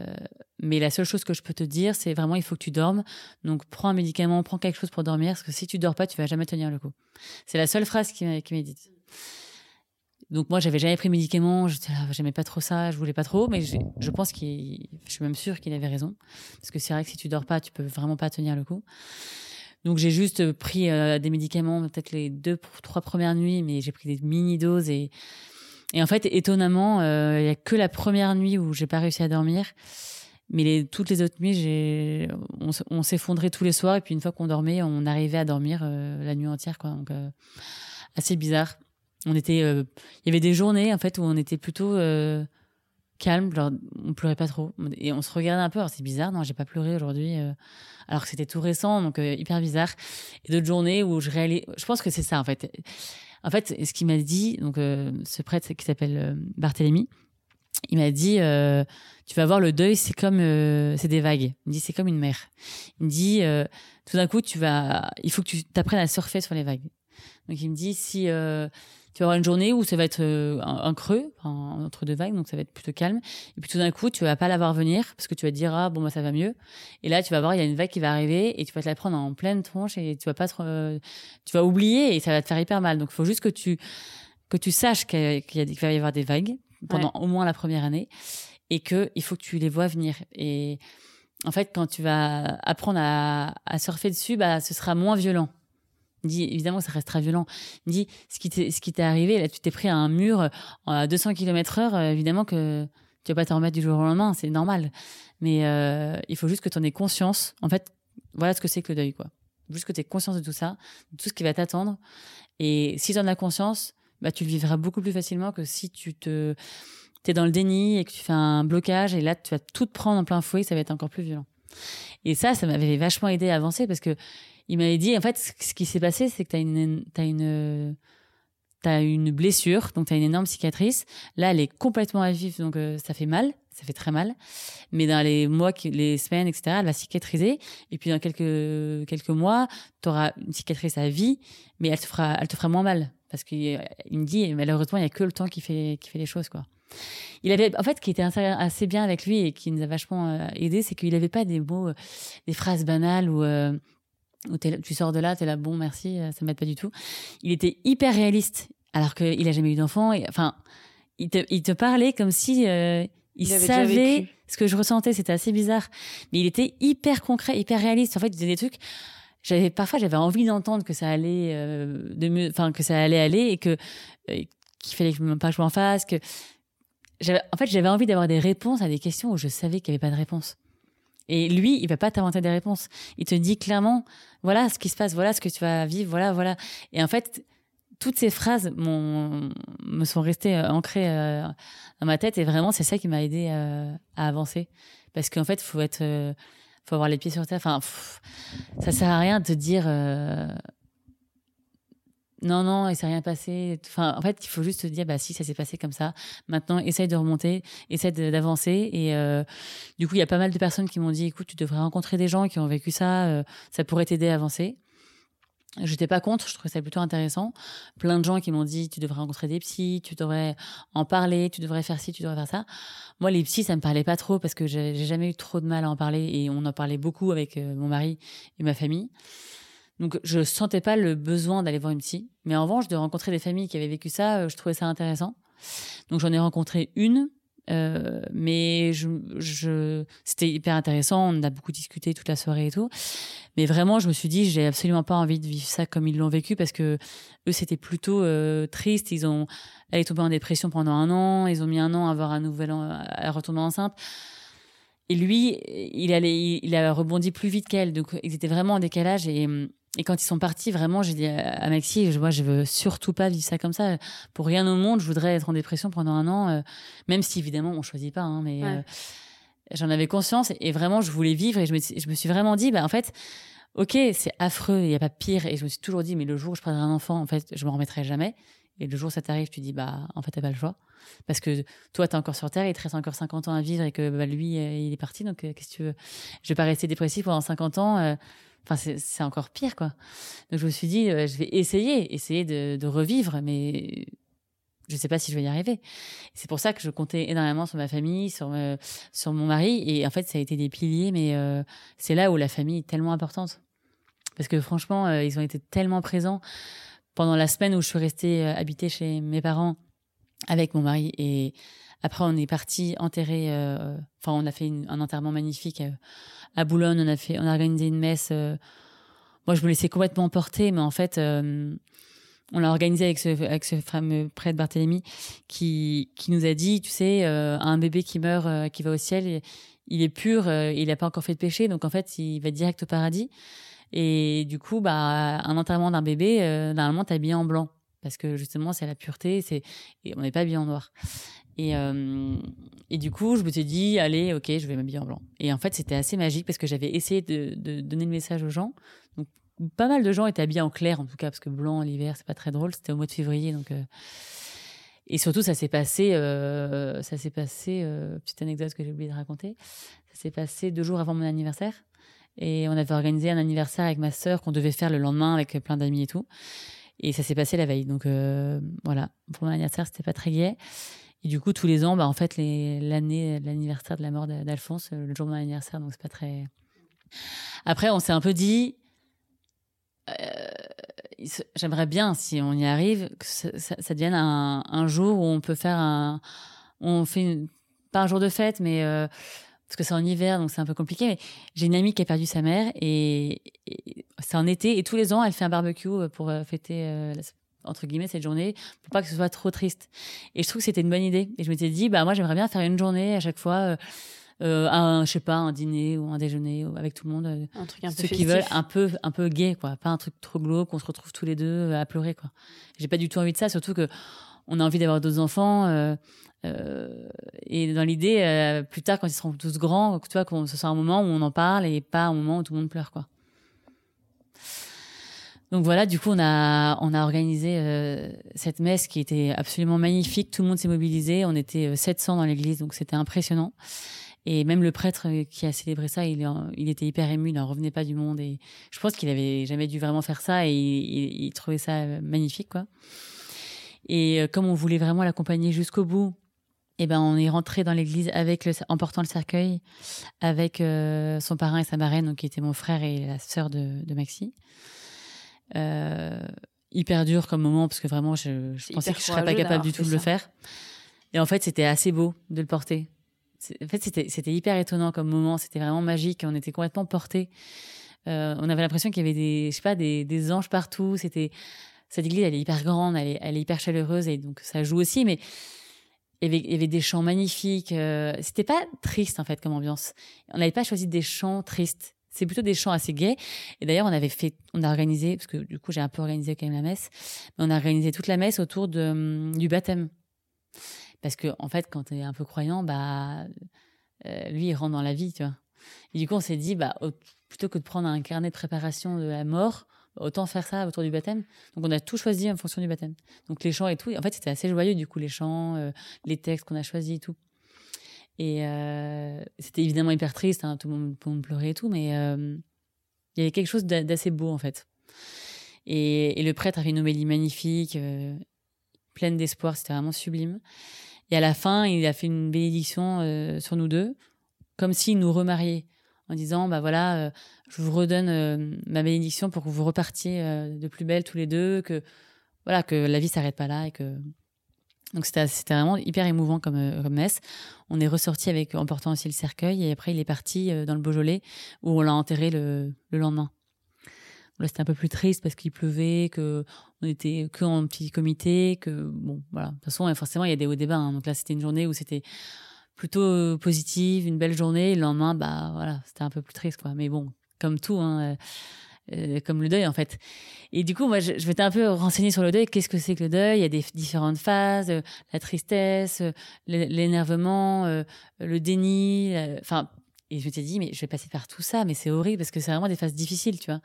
mais la seule chose que je peux te dire, c'est vraiment il faut que tu dormes. Donc prends un médicament, prends quelque chose pour dormir, parce que si tu dors pas, tu vas jamais tenir le coup. C'est la seule phrase qui m'est dite. Donc moi, j'avais jamais pris de médicament, j'aimais pas trop ça, je voulais pas trop, mais je pense qu'il, je suis même sûre qu'il avait raison, parce que c'est vrai que si tu dors pas, tu peux vraiment pas tenir le coup. Donc j'ai juste pris euh, des médicaments, peut-être les deux, trois premières nuits, mais j'ai pris des mini doses et et en fait, étonnamment, euh, il y a que la première nuit où j'ai pas réussi à dormir. Mais toutes les autres nuits, on, s'effondrait tous les soirs. Et puis une fois qu'on dormait, on arrivait à dormir euh, la nuit entière. Quoi. Donc, euh, assez bizarre. On était, il y avait des journées en fait où on était plutôt calme, genre on pleurait pas trop. Et on se regardait un peu. C'est bizarre, non, j'ai pas pleuré aujourd'hui. alors que c'était tout récent, donc hyper bizarre. Et d'autres journées où je réalisais, je pense que c'est ça en fait en fait, ce qu'il m'a dit, donc euh, ce prêtre qui s'appelle euh, Barthélemy, il m'a dit tu vas voir le deuil c'est comme c'est des vagues. Il me dit c'est comme une mer. Il me dit tout d'un coup tu vas il faut que tu t'apprennes à surfer sur les vagues. Donc il me dit si tu vas avoir une journée où ça va être euh, un, creux entre deux vagues, donc ça va être plutôt calme. Et puis tout d'un coup, tu vas pas la voir venir parce que tu vas te dire ah bon bah ça va mieux. Et là, tu vas voir il y a une vague qui va arriver et tu vas te la prendre en pleine tronche et tu vas pas trop, euh, tu vas oublier et ça va te faire hyper mal. Donc il faut juste que tu que tu saches qu'il va y avoir des vagues pendant au moins la première année et que il faut que tu les vois venir. Et en fait, quand tu vas apprendre à, à surfer dessus, bah ce sera moins violent il dit, évidemment, ça restera violent. Il dit, ce qui t'est, ce qui t'est arrivé, là, tu t'es pris à un mur euh, à 200 km heure, euh, évidemment que tu vas pas t'en remettre du jour au lendemain, c'est normal. Mais euh, il faut juste que tu en aies conscience. En fait, voilà ce que c'est que le deuil, quoi. Juste que tu aies conscience de tout ça, de tout ce qui va t'attendre. Et si tu en as conscience, bah, tu le vivras beaucoup plus facilement que si tu te, t'es dans le déni et que tu fais un blocage et là, tu vas tout te prendre en plein fouet, ça va être encore plus violent. Et ça, ça m'avait vachement aidé à avancer parce que il m'avait dit, en fait, ce qui s'est passé, c'est que tu as une, as une, as une blessure, donc tu as une énorme cicatrice. Là, elle est complètement à vif, donc euh, ça fait mal, ça fait très mal. Mais dans les mois, les semaines, etc., elle va cicatriser. Et puis dans quelques, quelques mois, tu auras une cicatrice à vie, mais elle te fera, elle te fera moins mal. Parce qu'il me dit, malheureusement, il n'y a que le temps qui fait, qui fait les choses, quoi. Il avait, en fait, qui était assez bien avec lui et qui nous a vachement euh, aidé, c'est qu'il n'avait pas des mots, euh, des phrases banales ou où tu sors de là, tu es là, bon, merci, euh, ça m'aide pas du tout. Il était hyper réaliste, alors qu'il a jamais eu d'enfant. Enfin, il te, il te parlait comme si euh, il, savait ce que je ressentais. C'était assez bizarre, mais il était hyper concret, hyper réaliste. En fait, il disait des trucs. J'avais parfois, j'avais envie d'entendre que ça allait euh, de mieux, enfin que ça allait aller et que qu'il fallait que pas que je m'en fasse. Que en fait, j'avais envie d'avoir des réponses à des questions où je savais qu'il n'y avait pas de réponse. Et lui, il va pas t'inventer des réponses. Il te dit clairement, voilà ce qui se passe, voilà ce que tu vas vivre, voilà, voilà. Et en fait, toutes ces phrases me sont restées euh, ancrées euh, dans ma tête et vraiment, c'est ça qui m'a aidé euh, à avancer. Parce qu'en fait, faut être, faut avoir les pieds sur terre. Enfin, ça sert à rien de te dire, non, non, il s'est rien passé. Enfin, en fait, il faut juste se dire, bah si, ça s'est passé comme ça. Maintenant, essaye de remonter, essaye d'avancer. Et euh, du coup, il y a pas mal de personnes qui m'ont dit, écoute, tu devrais rencontrer des gens qui ont vécu ça, euh, ça pourrait t'aider à avancer. J'étais pas contre, je trouvais ça plutôt intéressant. Plein de gens qui m'ont dit, tu devrais rencontrer des psys, tu devrais en parler, tu devrais faire ci, tu devrais faire ça. Moi, les psys, ça me parlait pas trop parce que j'ai jamais eu trop de mal à en parler et on en parlait beaucoup avec euh, mon mari et ma famille. Donc, je sentais pas le besoin d'aller voir une psy. Mais en revanche, de rencontrer des familles qui avaient vécu ça, euh, je trouvais ça intéressant. Donc, j'en ai rencontré une. Euh, mais je, je c'était hyper intéressant. On a beaucoup discuté toute la soirée et tout. Mais vraiment, je me suis dit, j'ai absolument pas envie de vivre ça comme ils l'ont vécu parce que eux, c'était plutôt euh, triste. Ils ont, elle est tombée en dépression pendant un an. Ils ont mis un an à avoir un nouvel an, à retourner enceinte. Et lui, il allait, il a rebondi plus vite qu'elle. Donc, ils étaient vraiment en décalage et et quand ils sont partis, vraiment, j'ai dit à Maxi, moi, je veux surtout pas vivre ça comme ça. Pour rien au monde, je voudrais être en dépression pendant un an, euh, même si évidemment, on choisit pas, hein, mais euh, j'en avais conscience et vraiment, je voulais vivre et je me, je me suis vraiment dit, bah, en fait, ok, c'est affreux, il n'y a pas pire. Et je me suis toujours dit, mais le jour où je prendrai un enfant, en fait, je me remettrai jamais. Et le jour où ça t'arrive, tu dis, bah, en fait, t'as pas le choix. Parce que toi, t'es encore sur Terre, il te reste encore 50 ans à vivre et que bah, lui, euh, il est parti. Donc, qu'est-ce que tu veux? Je vais pas rester dépressif pendant 50 ans. Enfin, c'est encore pire, quoi. Donc, je me suis dit, euh, je vais essayer, essayer de, de revivre, mais je sais pas si je vais y arriver. C'est pour ça que je comptais énormément sur ma famille, sur, euh, sur mon mari. Et en fait, ça a été des piliers, mais euh, c'est là où la famille est tellement importante. Parce que franchement, ils ont été tellement présents pendant la semaine où je suis restée habiter chez mes parents avec mon mari. Et après, on est parti enterrer. Enfin, on a fait un enterrement magnifique à Boulogne, on a fait, on a organisé une messe. Euh, moi, je me laissais complètement porter, mais en fait, euh, on l'a organisé avec ce, avec ce fameux prêtre Barthélemy qui, qui nous a dit, tu sais, euh, un bébé qui meurt, qui va au ciel, il est pur, il n'a pas encore fait de péché, donc en fait, il va direct au paradis. Et du coup, bah, un enterrement d'un bébé, normalement, t'es habillé en blanc parce que justement, c'est la pureté, c'est on n'est pas habillé en noir. Et, euh, et du coup, je me suis dit, allez, ok, je vais m'habiller en blanc. Et en fait, c'était assez magique parce que j'avais essayé de, donner le message aux gens. Donc, pas mal de gens étaient habillés en clair, en tout cas, parce que blanc, l'hiver, c'est pas très drôle. C'était au mois de février, donc. Euh... et surtout, ça s'est passé, ça s'est passé, petite anecdote que j'ai oublié de raconter, ça s'est passé deux jours avant mon anniversaire. Et on avait organisé un anniversaire avec ma sœur qu'on devait faire le lendemain avec plein d'amis et tout. Et ça s'est passé la veille. Donc voilà, pour mon anniversaire, c'était pas très gai. Et du coup, tous les ans, bah, en fait, l'année, l'anniversaire de la mort d'Alphonse, le jour de mon anniversaire, donc c'est pas très. Après, on s'est un peu dit, euh, j'aimerais bien, si on y arrive, que ça, devienne un, jour où on peut faire un. On fait pas un jour de fête, mais. Euh, parce que c'est en hiver, donc c'est un peu compliqué. J'ai une amie qui a perdu sa mère et, c'est en été et tous les ans, elle fait un barbecue pour euh, fêter entre guillemets cette journée pour pas que ce soit trop triste. Et je trouve que c'était une bonne idée. Et je m'étais dit, bah moi j'aimerais bien faire une journée à chaque fois euh, un, je sais pas, un dîner ou un déjeuner avec tout le monde. Euh, un truc un peu Ceux qui veulent un peu, un peu gay, quoi. Pas un truc trop glauque, qu'on se retrouve tous les deux euh, à pleurer, quoi. J'ai pas du tout envie de ça, surtout que on a envie d'avoir d'autres enfants. Euh, euh, et dans l'idée, plus tard, quand ils seront tous grands, tu vois, que ce soit un moment où on en parle et pas un moment où tout le monde pleure, quoi. Donc voilà, du coup, on a, on a organisé euh, cette messe qui était absolument magnifique. Tout le monde s'est mobilisé. On était 700 dans l'église, donc c'était impressionnant. Et même le prêtre qui a célébré ça, il, il était hyper ému, il n'en revenait pas du monde. Et je pense qu'il avait jamais dû vraiment faire ça et il, trouvait ça magnifique, quoi. Et euh, comme on voulait vraiment l'accompagner jusqu'au bout, eh ben on est rentré dans l'église avec le, en portant le cercueil avec euh, son parrain et sa marraine, donc qui étaient mon frère et la sœur de, de Maxi. Euh, hyper dur comme moment parce que vraiment je, je pensais que je serais pas capable du tout de le faire. Et en fait, c'était assez beau de le porter en fait, c'était hyper étonnant comme moment. C'était vraiment magique. On était complètement portés. Euh, on avait l'impression qu'il y avait des, je sais pas, des, des anges partout. C'était cette église, elle est hyper grande, elle est, elle est, hyper chaleureuse et donc ça joue aussi. Mais il y avait, il y avait des chants magnifiques. Euh, c'était pas triste en fait comme ambiance. On n'avait pas choisi des chants tristes. C'est plutôt des chants assez gais. Et d'ailleurs, on avait fait, on a organisé, parce que du coup, j'ai un peu organisé quand même la messe, mais on a organisé toute la messe autour de, du baptême. Parce que, en fait, quand tu es un peu croyant, bah, euh, lui, il rentre dans la vie, tu vois. Et du coup, on s'est dit, bah, plutôt que de prendre un carnet de préparation de la mort, autant faire ça autour du baptême. Donc, on a tout choisi en fonction du baptême. Donc, les chants et tout. En fait, c'était assez joyeux, du coup, les chants, euh, les textes qu'on a choisis et tout. Et euh, c'était évidemment hyper triste, hein, tout, le monde, pleurait et tout, mais il y avait quelque chose d'assez beau, en fait. Et, le prêtre avait une homélie magnifique, pleine d'espoir, c'était vraiment sublime. Et à la fin, il a fait une bénédiction euh, sur nous deux, comme s'il nous remariait, en disant bah voilà, euh, je vous redonne euh, ma bénédiction pour que vous repartiez de plus belle tous les deux, que voilà que la vie s'arrête pas là et que donc c'était vraiment hyper émouvant comme, comme messe. On est ressorti avec en portant aussi le cercueil et après il est parti dans le Beaujolais où on l'a enterré le, le lendemain. Là, c'était un peu plus triste parce qu'il pleuvait, que on était que petit comité, que bon, voilà. De toute façon, forcément, il y a des hauts débats. Hein. Donc là, c'était une journée où c'était plutôt euh, positive, une belle journée. Le lendemain, bah voilà, c'était un peu plus triste, quoi. Mais bon, comme tout, hein, euh, euh, comme le deuil, en fait. Et du coup, moi, je, je m'étais un peu renseignée sur le deuil. Qu'est-ce que c'est que le deuil? Il y a des différentes phases la tristesse, l'énervement, le déni. Enfin, et je m'étais dit, mais je vais passer par tout ça, mais c'est horrible parce que c'est vraiment des phases difficiles, tu vois.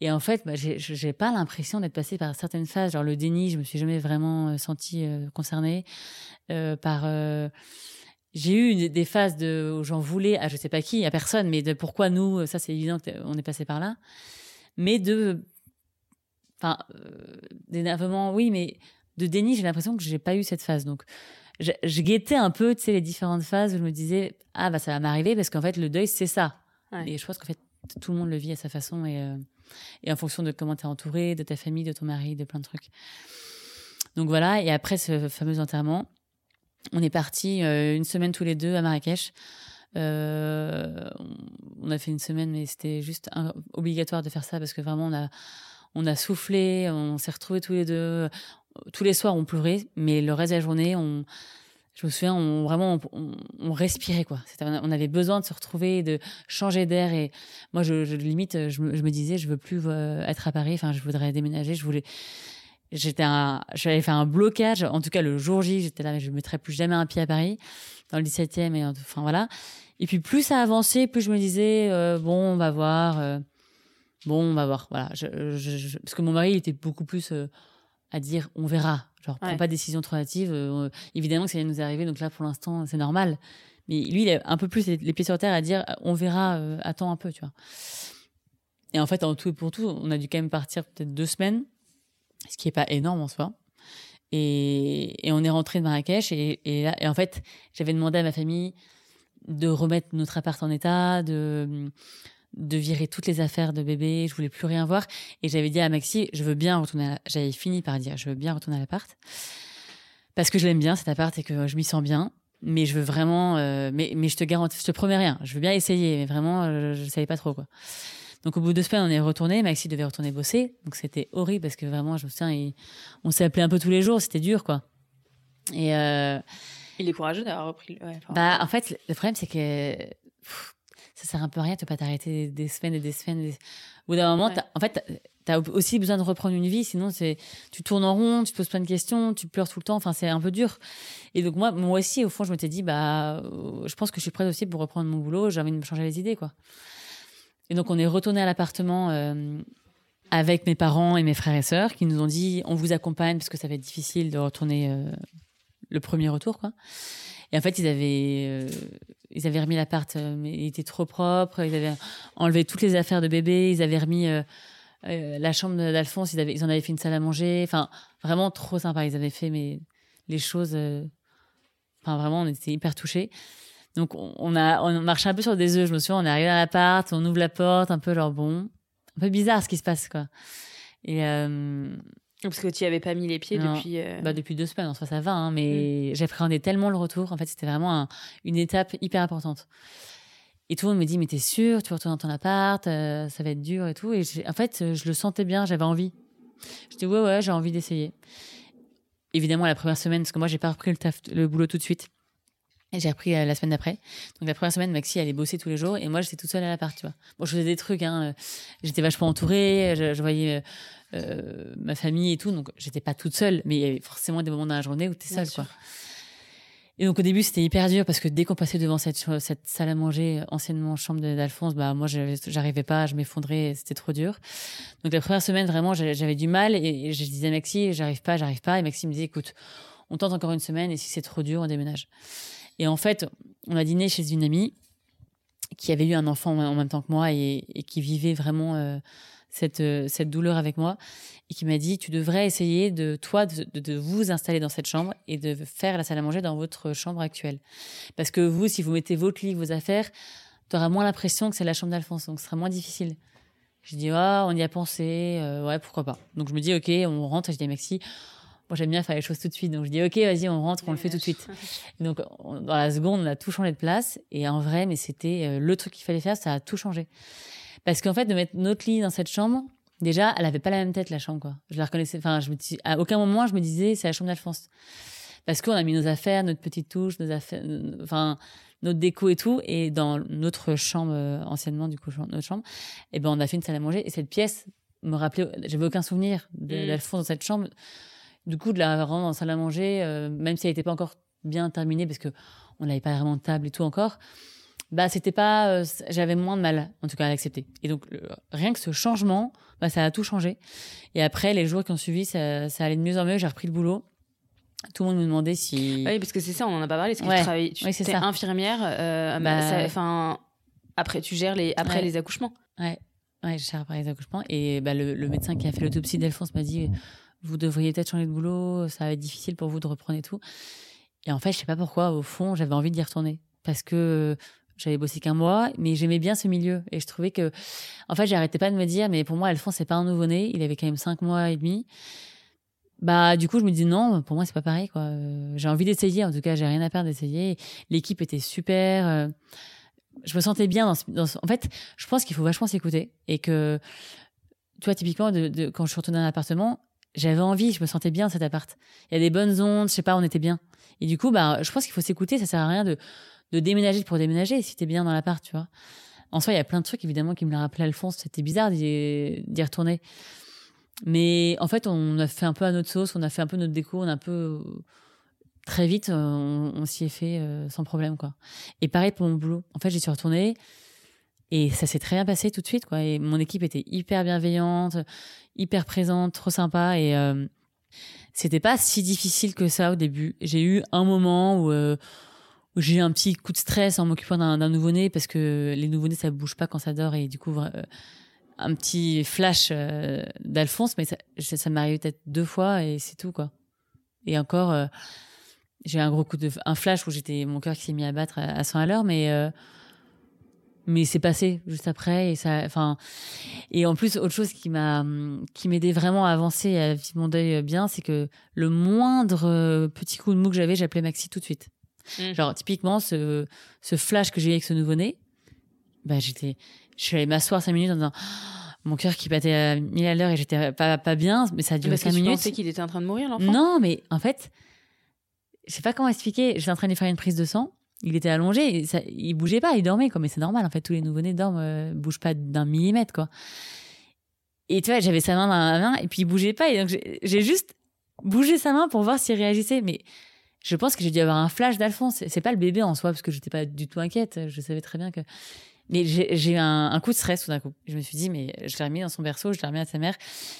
Et en fait, bah, j'ai pas l'impression d'être passée par certaines phases, genre le déni, je me suis jamais vraiment euh, sentie euh, concernée euh, par. Euh, j'ai eu des phases de où j'en voulais à je sais pas qui, à personne, mais de pourquoi nous, ça c'est évident qu'on est passé par là. Mais de, enfin, d'énervement, oui, mais de déni, j'ai l'impression que j'ai pas eu cette phase. Donc, je, je, guettais un peu, tu sais, les différentes phases où je me disais, ah bah ça va m'arriver parce qu'en fait le deuil c'est ça. Et je pense qu'en fait tout le monde le vit à sa façon et et en fonction de comment tu es entouré, de ta famille, de ton mari, de plein de trucs. Donc voilà, et après ce fameux enterrement, on est parti euh, une semaine tous les deux à Marrakech. Euh, on a fait une semaine, mais c'était juste obligatoire de faire ça parce que vraiment on a, on a soufflé, on s'est retrouvés tous les deux. Tous les soirs, on pleurait, mais le reste de la journée, on, je me souviens, on, vraiment, on, respirait, quoi. On avait besoin de se retrouver, de changer d'air. Et moi, je, limite, je me, disais, je veux plus euh, être à Paris. Enfin, je voudrais déménager. Je voulais. J'étais un, j'avais fait un blocage. En tout cas, le jour J, j'étais là, je ne mettrais plus jamais un pied à Paris, dans le 17e. Et enfin, voilà. Et puis, plus ça avançait, plus je me disais, euh, bon, on va voir. Euh, bon, on va voir. Voilà. parce que mon mari, il était beaucoup plus à dire on verra. Genre, prends Ouais. pas de décision trop hâtive. euh, évidemment que ça vient nous arriver, donc là, pour l'instant, c'est normal. Mais lui, il a un peu plus les, les pieds sur terre à dire on verra, euh, attends un peu, tu vois. Et en fait, en tout et pour tout, on a dû quand même partir peut-être deux semaines, ce qui est pas énorme en soi. Et, on est rentré de Marrakech et, en fait, j'avais demandé à ma famille de remettre notre appart en état, de de virer toutes les affaires de bébé, je voulais plus rien voir. Et j'avais dit à Maxi, je veux bien retourner j'avais fini par dire je veux bien retourner à l'appart. Parce que je l'aime bien cet appart et que je m'y sens bien, mais je veux vraiment euh, mais mais je te garantis, je te promets rien, je veux bien essayer mais vraiment euh, je, je savais pas trop quoi. Donc au bout de deux semaines, on est retourné. Maxi devait retourner bosser, donc c'était horrible parce que vraiment, je me souviens, il- on s'est appelé un peu tous les jours, c'était dur, quoi. Et euh, Il est courageux d'avoir repris. le- ouais, enfin, bah, en fait, le problème, c'est que pff, ça sert un peu à rien, peux pas t'arrêter des, semaines et des semaines. des- Au bout d'un moment, Ouais. t'as- en fait, tu as aussi besoin de reprendre une vie, sinon c'est tu tournes en rond, tu te poses plein de questions, tu pleures tout le temps, enfin, c'est un peu dur. Et donc, moi, moi aussi, au fond, je m'étais dit, bah, euh, je pense que je suis prête aussi pour reprendre mon boulot, j'ai envie de me changer les idées, quoi. Et donc, on est retourné à l'appartement euh, avec mes parents et mes frères et sœurs qui nous ont dit, on vous accompagne parce que ça va être difficile de retourner euh, le premier retour, quoi. Et en fait, ils avaient, euh, ils avaient remis l'appart, mais il était trop propre. Ils avaient enlevé toutes les affaires de bébé. Ils avaient remis la chambre d'Alphonse. Ils, en avaient fait une salle à manger. Enfin, vraiment trop sympa. Ils avaient fait mais, les choses. Enfin, vraiment, on était hyper touchés. Donc, on, a, on marchait un peu sur des œufs. Je me souviens, on est arrivé à l'appart, on ouvre la porte, un peu genre bon, un peu bizarre ce qui se passe, quoi. Et euh, Parce que tu y avais pas mis les pieds Non. depuis. euh, bah, depuis deux semaines, en soi, ça va, hein, mais j'appréhendais tellement le retour. En fait, c'était vraiment un- une étape hyper importante. Et tout le monde me dit, mais t'es sûr, tu retournes dans ton appart, euh, ça va être dur et tout. Et en fait, je le sentais bien, j'avais envie. Je dis, ouais, ouais, j'ai envie d'essayer. Évidemment, la première semaine, parce que moi, j'ai pas repris le, taf, le boulot tout de suite. Et j'ai repris euh, la semaine d'après. Donc la première semaine, Maxi allait bosser tous les jours et moi j'étais toute seule à l'appart, tu vois. Bon, je faisais des trucs, hein. euh, J'étais vachement entourée, je, je voyais euh, euh, ma famille et tout, donc j'étais pas toute seule, mais il y avait forcément des moments dans la journée où t'es Bien seule, sûr. quoi. Et donc au début c'était hyper dur parce que dès qu'on passait devant cette, salle à manger, anciennement chambre d'Alphonse, bah moi j'arrivais pas, je m'effondrais, c'était trop dur. Donc la première semaine vraiment j'avais du mal et, et je disais à Maxi j'arrive pas, j'arrive pas et Maxi me disait écoute on tente encore une semaine et si c'est trop dur on déménage. Et en fait on a dîné chez une amie qui avait eu un enfant en même temps que moi et, qui vivait vraiment euh, cette, euh, cette douleur avec moi et qui m'a dit tu devrais essayer de toi de, de- de vous installer dans cette chambre et de faire la salle à manger dans votre chambre actuelle. Parce que vous si vous mettez votre lit vos affaires tu auras moins l'impression que c'est la chambre d'Alphonse donc ce sera moins difficile. Je dis ah on y a pensé euh, ouais pourquoi pas. Donc je me dis ok on rentre et je dis à Maxi moi j'aime bien faire les choses tout de suite donc je dis ok vas-y on rentre on le fait tout de suite donc, on- dans la seconde, on a tout changé de place. Et en vrai, mais c'était euh, le truc qu'il fallait faire, ça a tout changé. Parce qu'en fait, de mettre notre lit dans cette chambre, déjà, elle avait pas la même tête, la chambre, quoi. Je la reconnaissais, enfin, je me dis, à aucun moment, je me disais, c'est la chambre d'Alphonse. Parce qu'on a mis nos affaires, notre petite touche, nos affaires, enfin, notre déco et tout. Et dans notre chambre, euh, anciennement, du coup, notre chambre, et ben, on a fait une salle à manger. Et cette pièce me rappelait, j'avais aucun souvenir d'Alphonse dans cette chambre. Du coup, de la rendre en salle à manger, euh, même si elle n'était pas encore bien terminée, parce que on n'avait pas vraiment de table et tout encore, bah c'était pas, euh, j'avais moins de mal, en tout cas, à l'accepter. Et donc le- rien que ce changement, bah ça a tout changé. Et après, les jours qui ont suivi, ça, ça allait de mieux en mieux. J'ai repris le boulot. Tout le monde me demandait si. Oui, parce que c'est ça, on en a pas parlé. Parce que Ouais. tu travailles, tu Oui, es ça. infirmière. euh, Bah, Enfin, après, tu gères les, après Ouais. les accouchements. Ouais, ouais, je cherche après les accouchements. Et bah, le, le médecin qui a fait l'autopsie d'Alphonse m'a dit Vous devriez peut-être changer de boulot, ça va être difficile pour vous de reprendre et tout. Et en fait, je sais pas pourquoi, au fond, j'avais envie d'y retourner. Parce que j'avais bossé qu'un mois, mais j'aimais bien ce milieu. Et je trouvais que. En fait, j'arrêtais pas de me dire Mais pour moi, Alphonse, c'est pas un nouveau-né. Il avait quand même cinq mois et demi. Bah, du coup, je me dis non, pour moi, c'est pas pareil, quoi. Euh, J'ai envie d'essayer. En tout cas, j'ai rien à perdre d'essayer. L'équipe était super. euh, je me sentais bien dans, ce- dans ce- En fait, je pense qu'il faut vachement s'écouter et que, tu vois, typiquement, de, de- quand je suis retournée dans l'appartement, j'avais envie, je me sentais bien cet appart. Il y a des bonnes ondes, je sais pas, on était bien. Et du coup, bah, je pense qu'il faut s'écouter, ça sert à rien de, de déménager pour déménager si t'es bien dans l'appart, tu vois. En soi, il y a plein de trucs, évidemment, qui me l'a rappelé Alphonse, c'était bizarre d'y retourner. Mais en fait, on a fait un peu à notre sauce, on a fait un peu notre déco, on a un peu. Très vite, euh, on, on s'y est fait euh, sans problème, quoi. Et pareil pour mon boulot. En fait, j'y suis retournée et ça s'est très bien passé tout de suite, quoi. Et mon équipe était hyper bienveillante, hyper présente, trop sympa. Et, euh, C'était pas si difficile que ça au début. J'ai eu un moment où, euh, où j'ai eu un petit coup de stress en m'occupant d'un nouveau-né parce que les nouveau-nés ça bouge pas quand ça dort et du coup euh, un petit flash euh, d'Alphonse, mais ça, ça m'est arrivé peut-être deux fois et c'est tout quoi. Et encore, euh, j'ai un gros coup de un flash où j'étais mon cœur qui s'est mis à battre à, à 100 à l'heure, mais mais c'est passé juste après et ça enfin et en plus autre chose qui m'a qui m'aidait vraiment à avancer et à vivre mon deuil bien c'est que le moindre euh, petit coup de mou que j'avais j'appelais Maxi tout de suite Mm. genre typiquement ce ce flash que j'ai eu avec ce nouveau né bah j'étais je suis allée m'asseoir cinq minutes en disant mon cœur qui battait à 1000 à l'heure et j'étais pas pas bien mais ça a duré Parce que cinq tu minutes pensais qu'il était en train de mourir, l'enfant? Non, mais en fait, je sais pas comment expliquer. J'étais en train de lui faire une prise de sang. Il était allongé, et ça, il bougeait pas, il dormait, quoi. Mais c'est normal, en fait, tous les nouveau-nés dorment, euh, bougent pas d'un millimètre, quoi. Et tu vois, j'avais sa main dans ma main, et puis il bougeait pas, et donc j'ai juste bougé sa main pour voir s'il réagissait. Mais je pense que j'ai dû avoir un flash d'Alphonse. C'est pas le bébé en soi, parce que j'étais pas du tout inquiète. Je savais très bien que. Mais j'ai eu un, coup de stress tout d'un coup. Je me suis dit, mais je l'ai remis dans son berceau, je l'ai remis à sa mère.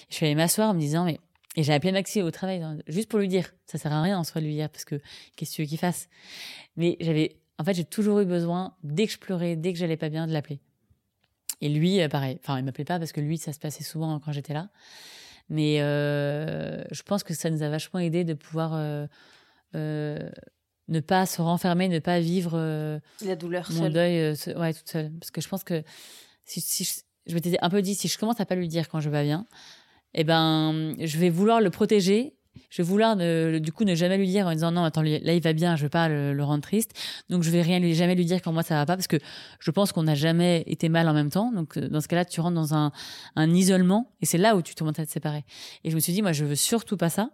Je suis allée m'asseoir en me disant, mais et j'ai appelé Maxi au travail, juste pour lui dire. Ça sert à rien en soi de lui dire, parce que qu'est-ce que tu veux qu'il fasse? Mais j'avais, en fait, j'ai toujours eu besoin, dès que je pleurais, dès que j'allais pas bien, de l'appeler. Et lui, euh, pareil. Enfin, il m'appelait pas parce que lui, ça se passait souvent quand j'étais là. Mais euh, je pense que ça nous a vachement aidé de pouvoir euh, euh, ne pas se renfermer, ne pas vivre La douleur mon seule. deuil se- ouais, toute seule. Parce que je pense que si, si je, je m'étais un peu dit, si je commence à pas lui dire quand je vais pas bien, eh ben, je vais vouloir le protéger. Je vais vouloir du coup ne jamais lui dire en disant non attends là il va bien je veux pas le, rendre triste. Donc je vais rien lui jamais lui dire quand moi ça va pas parce que je pense qu'on n'a jamais été mal en même temps. Donc euh, dans ce cas-là tu rentres dans un, un isolement et c'est là où tu commences à te séparer. Et je me suis dit moi je veux surtout pas ça.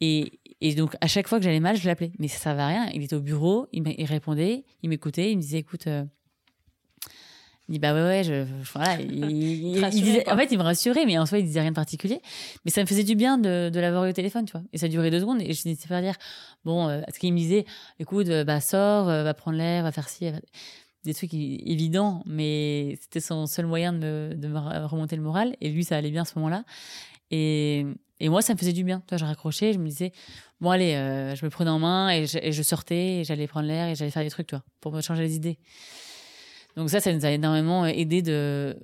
Et, et donc à chaque fois que j'allais mal je l'appelais. Mais ça à rien. Il était au bureau il, il répondait il m'écoutait il me disait écoute euh, il dit bah ouais ouais je, je- voilà il, disait- en fait il me rassurait mais en soi il disait rien de particulier. Mais ça me faisait du bien de, de l'avoir eu au téléphone tu vois. Et ça durait deux secondes et je n'hésitais pas à dire bon euh, parce qu'il me disait écoute euh, bah sors euh, va prendre l'air va faire ci va- des trucs évidents mais c'était son seul moyen de me, de me remonter le moral. Et lui ça allait bien à ce moment-là. Et, et moi ça me faisait du bien. Tu vois je raccrochais je me disais bon allez euh, je me prenais en main et je, et je sortais et j'allais prendre l'air et j'allais faire des trucs tu vois pour me changer les idées donc ça ça nous a énormément aidé de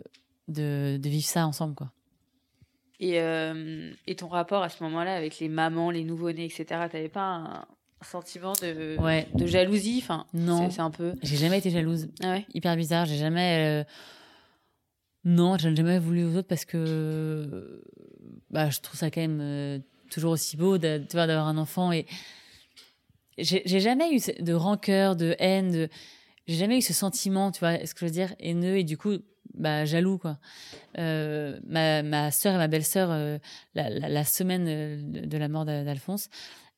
de, de vivre ça ensemble quoi Et, euh, et ton rapport à ce moment-là avec les mamans, les nouveau-nés, etc., t'avais pas un sentiment de, Ouais. de jalousie? Enfin, Non. C'est un peu. j'ai jamais été jalouse Ah ouais? Hyper bizarre. J'ai jamais. euh, Non, je n'ai jamais voulu aux autres parce que bah, je trouve ça quand même euh, toujours aussi beau d'avoir un enfant. Et j'ai jamais eu de rancœur, de haine. De... J'ai jamais eu ce sentiment, tu vois, est-ce que je veux dire, haineux et du coup, bah, jaloux, quoi. Euh, ma, ma sœur et ma belle-sœur, euh, la, la, la semaine euh, de la mort d'Al- d'Alphonse,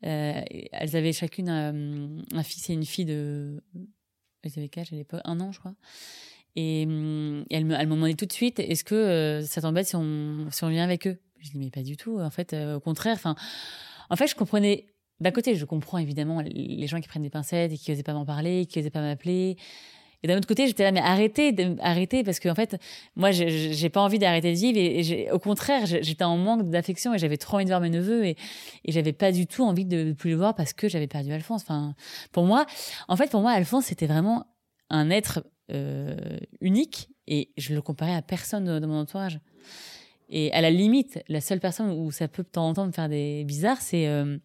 euh, elles avaient chacune un, un fils et une fille de. Elles avaient quel à l'époque? Un an, je crois. Et, et elles m'ont demandé tout de suite est-ce que euh, ça t'embête si on, si on vient avec eux? Je dis mais pas du tout. En fait, euh, au contraire. Enfin, en fait, je comprenais. D'un côté, je comprends évidemment les gens qui prennent des pincettes et qui osaient pas m'en parler, qui osaient pas m'appeler. Et d'un autre côté, j'étais là, mais arrêtez, arrêtez, parce qu'en fait, moi, j'ai pas envie d'arrêter de vivre. Et, et au contraire, j'étais en manque d'affection et j'avais trop envie de voir mes neveux et, et j'avais pas du tout envie de, de plus le voir parce que j'avais perdu Alphonse. Enfin, pour moi, en fait, pour moi, Alphonse, c'était vraiment un être euh, unique et je le comparais à personne de mon entourage. Et à la limite, la seule personne où ça peut de temps en temps me faire des bizarres, c'est euh,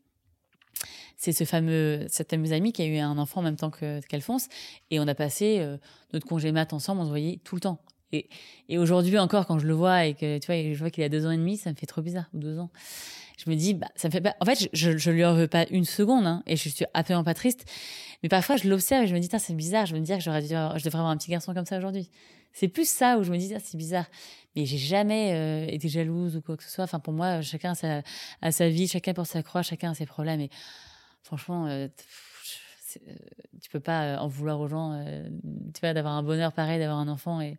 c'est ce fameux cette fameuse amie qui a eu un enfant en même temps qu'Alphonse et on a passé euh, notre congé mat ensemble, on se voyait tout le temps. Et, et aujourd'hui encore, quand je le vois et que tu vois, je vois qu'il a deux ans et demi, ça me fait trop bizarre ou deux ans. Je me dis, bah, ça me fait pas. En fait, je, je lui en veux pas une seconde, hein, et je suis absolument pas triste. Mais parfois, je l'observe et je me dis, c'est bizarre. Je me dis que j'aurais dû, je devrais avoir un petit garçon comme ça aujourd'hui. C'est plus ça où je me dis, c'est bizarre. Mais j'ai jamais euh, été jalouse ou quoi que ce soit. Enfin, pour moi, chacun a sa, sa vie, chacun pour sa croix, chacun a ses problèmes. Et franchement, euh, euh, tu peux pas euh, en vouloir aux gens, euh, d'avoir un bonheur pareil, d'avoir un enfant. Et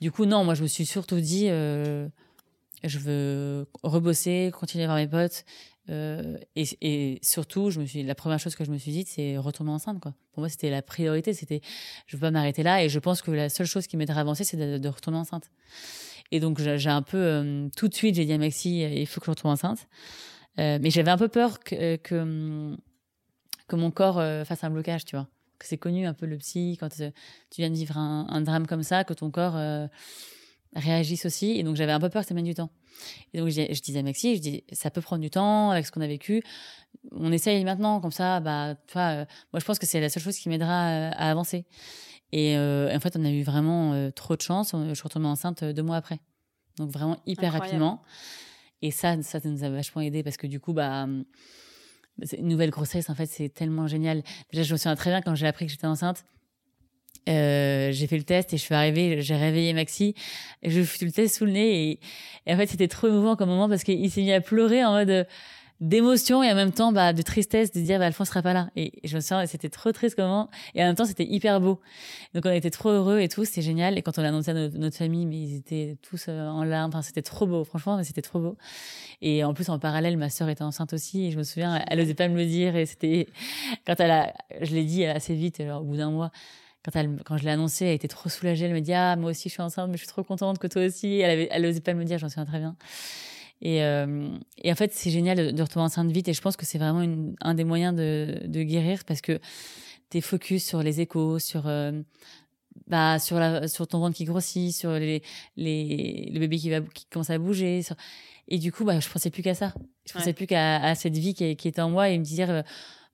du coup, non, moi, je me suis surtout dit, je veux rebosser, continuer à voir mes potes. et, surtout, je me suis, la première chose que je me suis dit, c'est retomber enceinte. Pour moi, c'était la priorité. C'était, je veux pas m'arrêter là. Et je pense que la seule chose qui m'aiderait à avancer, c'est de, de retourner enceinte. Et donc, j'ai un peu, tout de suite, j'ai dit à Maxi, il faut que je retourne enceinte. Mais j'avais un peu peur que, que, que mon corps fasse un blocage, tu vois. Que c'est connu un peu le psy quand tu viens de vivre un, un, drame comme ça, que ton corps réagisse aussi. Et donc, j'avais un peu peur que ça mène du temps. Et donc, je, je disais à Maxi, je dis, ça peut prendre du temps avec ce qu'on a vécu. On essaye maintenant, comme ça, bah, tu vois, euh, moi, je pense que c'est la seule chose qui m'aidera euh, à, avancer. Et euh, en fait, on a eu vraiment trop de chance. Je suis retournée enceinte deux mois après. Donc, vraiment hyper rapidement. Et ça, ça nous a vachement aidé parce que du coup, bah, une nouvelle grossesse, en fait, c'est tellement génial. Déjà, je me souviens très bien quand j'ai appris que j'étais enceinte euh, j'ai fait le test et je suis arrivée, j'ai réveillé Maxi, et je fais le test sous le nez et, en fait c'était trop émouvant comme moment parce qu'il s'est mis à pleurer en mode d'émotion et en même temps bah, de tristesse de dire bah, Alphonse sera pas là. Et, je me souviens c'était trop triste comme moment. Et en même temps c'était hyper beau. Donc on était trop heureux et tout c'était génial. Et quand on l'a annoncé à notre, famille mais ils étaient tous euh, en larmes. Enfin, c'était trop beau franchement mais c'était trop beau. Et en plus en parallèle ma sœur était enceinte aussi. Et je me souviens elle osait pas me le dire. Et c'était quand elle a je l'ai dit assez vite alors, au bout d'un mois quand, elle, quand je l'ai annoncé, elle était trop soulagée. Elle me dit Ah, moi aussi, je suis enceinte, mais je suis trop contente que toi aussi. Elle, avait, elle pas me dire, j'en souviens très bien. Et, euh, et en fait, c'est génial de, de, retomber enceinte vite. Et je pense que c'est vraiment une, un des moyens de, de guérir parce que tu es focus sur les échos, sur, euh, bah, sur, la, sur ton ventre qui grossit, sur les, les, le bébé qui, va, qui commence à bouger. Et du coup, bah, je pensais plus qu'à ça. Je pensais plus qu'à à cette vie qui, qui, était en moi et me dire.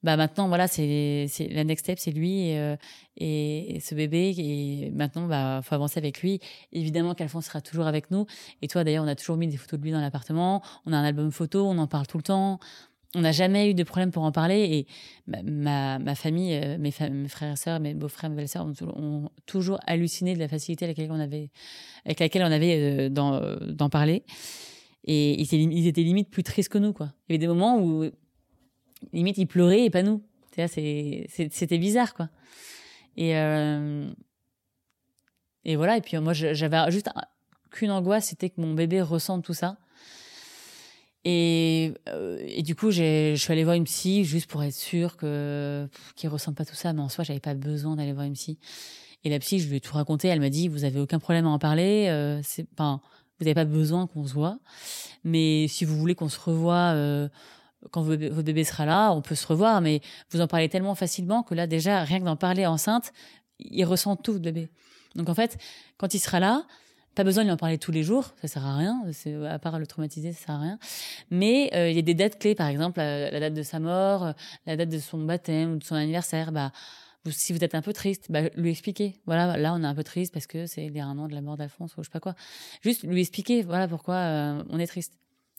Bah maintenant voilà c'est c'est la next step c'est lui et, euh, et, ce bébé et maintenant bah faut avancer avec lui. Évidemment qu'Alphonse sera toujours avec nous. Et toi d'ailleurs on a toujours mis des photos de lui dans l'appartement. On a un album photo on en parle tout le temps. On n'a jamais eu de problème pour en parler. Et ma, ma, famille, euh, mes, frères et sœurs, mes beaux-frères, mes belles-sœurs ont, toujours halluciné de la facilité avec laquelle on avait, avec laquelle on avait euh, d'en parler. Et ils, ils étaient limite plus tristes que nous, quoi. Il y avait des moments où limite, il pleurait et pas nous. C'était bizarre, quoi. Et, euh, et voilà. Et puis, moi, j'avais juste qu'une angoisse, c'était que mon bébé ressente tout ça. Et, euh, et du coup, je suis allée voir une psy juste pour être sûre que qu'il ressente pas tout ça. Mais en soi, j'avais pas besoin d'aller voir une psy. Et la psy, je lui ai tout raconté. Elle m'a dit, vous avez aucun problème à en parler. Euh, c'est, vous n'avez pas besoin qu'on se voit. Mais si vous voulez qu'on se revoie quand votre bébé sera là, on peut se revoir, mais vous en parlez tellement facilement que là, déjà, rien que d'en parler enceinte, il ressent tout, le bébé. Donc en fait, quand il sera là, pas besoin de lui en parler tous les jours, ça sert à rien, à part le traumatiser, ça sert à rien. Mais euh, il y a des dates clés, par exemple, la, date de sa mort, la date de son baptême ou de son anniversaire, bah, si vous êtes un peu triste, bah, lui expliquer. Voilà, là, on est un peu triste parce que c'est les de la mort d'Alphonse ou je sais pas quoi. Juste lui expliquer, voilà pourquoi euh, on est triste.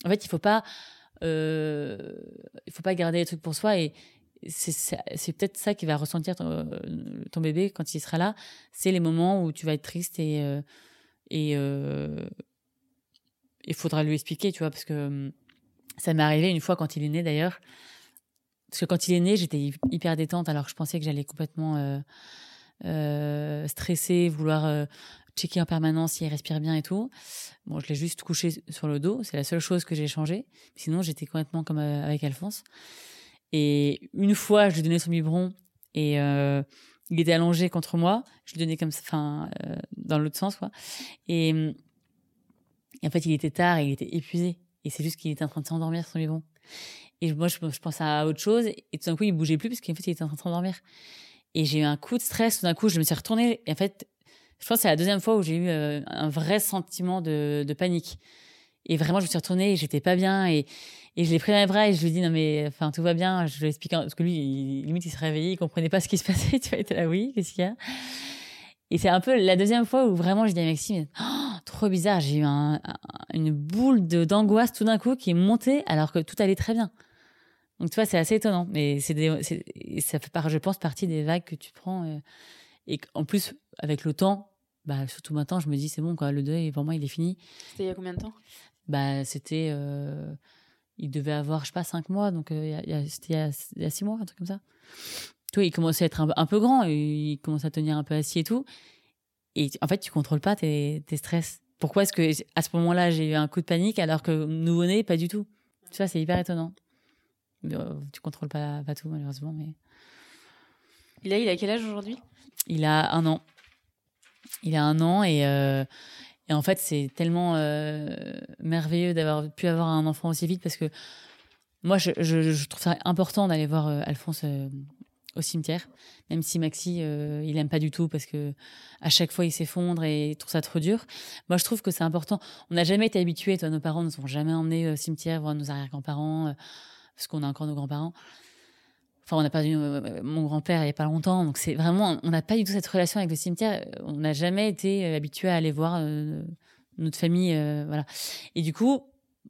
En fait, il faut pas euh, il faut pas garder les trucs pour soi et c'est peut-être ça qui va ressentir ton, ton, bébé quand il sera là. C'est les moments où tu vas être triste et euh, euh, il faudra lui expliquer, tu vois, parce que ça m'est arrivé une fois quand il est né d'ailleurs. Parce que quand il est né, j'étais hyper détente alors que je pensais que j'allais complètement euh, euh, stresser, vouloir checker en permanence s'il respire bien et tout. Bon, je l'ai juste couché sur le dos, c'est la seule chose que j'ai changé. Sinon, j'étais complètement comme euh, avec Alphonse. Et une fois, je lui donnais son biberon et euh, il était allongé contre moi. Je lui donnais comme ça, enfin, euh, dans l'autre sens, quoi. Et, et, en fait, il était tard et il était épuisé. Et c'est juste qu'il était en train de s'endormir son biberon. Et moi, je, je, pensais à autre chose. Et tout d'un coup, il bougeait plus parce qu'en fait, il était en train de s'endormir. Et j'ai eu un coup de stress. Tout d'un coup, je me suis retournée. Et en fait, je pense que c'est la deuxième fois où j'ai eu euh, un vrai sentiment de, panique. Et vraiment, je me suis retournée et j'étais pas bien. Et, je l'ai pris dans les bras et je lui ai dit, non, mais enfin, tout va bien. Je lui ai expliqué, parce que lui, il, limite, il se réveillait, il comprenait pas ce qui se passait. Tu vois, il était là, oui, qu'est-ce qu'il y a? Et c'est un peu la deuxième fois où vraiment, je dis à Maxime, oh, trop bizarre, j'ai eu un, une boule d'angoisse tout d'un coup qui est montée alors que tout allait très bien. Donc, tu vois, c'est assez étonnant. Mais c'est ça fait, je pense, partie des vagues que tu prends. Euh, et en plus, avec le temps, bah, surtout maintenant, je me dis, c'est bon, quoi, le deuil, pour moi, il est fini. C'était il y a combien de temps? Bah, C'était. Euh, il devait avoir, je sais pas, cinq mois, donc euh, c'était il, y a six mois, un truc comme ça. Tu vois, il commençait à être un, peu grand, il commençait à tenir un peu assis et tout. Et en fait, tu contrôles pas tes, tes stress. Pourquoi est-ce que à ce moment-là, j'ai eu un coup de panique alors que nouveau-né, pas du tout? Tu vois, c'est hyper étonnant. Euh, tu contrôles pas, pas tout, malheureusement. Mais... Il a, il a quel âge aujourd'hui? Il a un an. Il a un an et, euh, et en fait, c'est tellement euh, merveilleux d'avoir pu avoir un enfant aussi vite parce que moi, je, trouve ça important d'aller voir Alphonse au cimetière, même si Maxi, il aime pas du tout parce que à chaque fois il s'effondre et il trouve ça trop dur. Moi, je trouve que c'est important. On n'a jamais été habitués, toi, nos parents ne nous ont jamais emmenés au cimetière voir nos arrière-grands-parents parce qu'on a encore nos grands-parents. Enfin, on pas vu euh, mon grand-père il n'y a pas longtemps, donc c'est vraiment, on n'a pas du tout cette relation avec le cimetière. On n'a jamais été euh, habitué à aller voir euh, notre famille, voilà. Et du coup,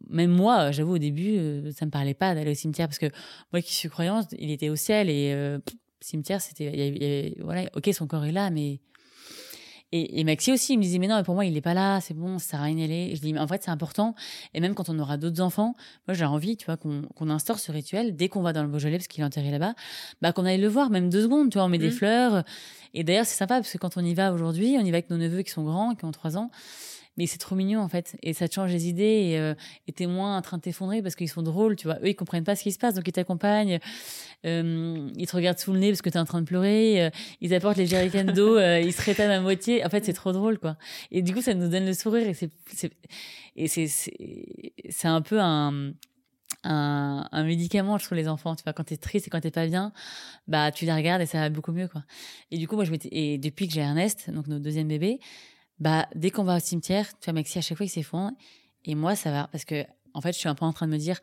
même moi, j'avoue au début, ça me parlait pas d'aller au cimetière parce que moi qui suis croyante, il était au ciel et le cimetière, c'était, voilà, ok, son corps est là, mais et, Maxi aussi, il me disait, mais non, mais pour moi, il n'est pas là, c'est bon, ça sert à rien d'y aller. Je dis, mais en fait, c'est important. Et même quand on aura d'autres enfants, moi, j'ai envie, tu vois, qu'on instaure ce rituel dès qu'on va dans le Beaujolais, parce qu'il est enterré là-bas, bah, qu'on aille le voir, même deux secondes, tu vois, on met des mmh. fleurs. Et d'ailleurs, c'est sympa, parce que quand on y va aujourd'hui, on y va avec nos neveux qui sont grands, qui ont trois ans mais c'est trop mignon en fait. Et ça te change les idées et euh, t'es moins en train de t'effondrer parce qu'ils sont drôles tu vois. Eux ils comprennent pas ce qui se passe donc ils t'accompagnent. Euh, ils te regardent sous le nez parce que t'es en train de pleurer. Euh, ils apportent les jerrycans d'eau euh, ils se rétament à moitié. En fait c'est trop drôle quoi. Et du coup ça nous donne le sourire et c'est et c'est c'est un peu un un, médicament je trouve les enfants tu vois. Quand t'es triste et quand t'es pas bien bah tu les regardes et ça va beaucoup mieux quoi. Et du coup moi je m'étais et depuis que j'ai Ernest donc notre deuxième bébé bah, dès qu'on va au cimetière, tu vois, Maxi, à chaque fois, il s'effondre. Et moi, ça va. Parce que, en fait, je suis un peu en train de me dire,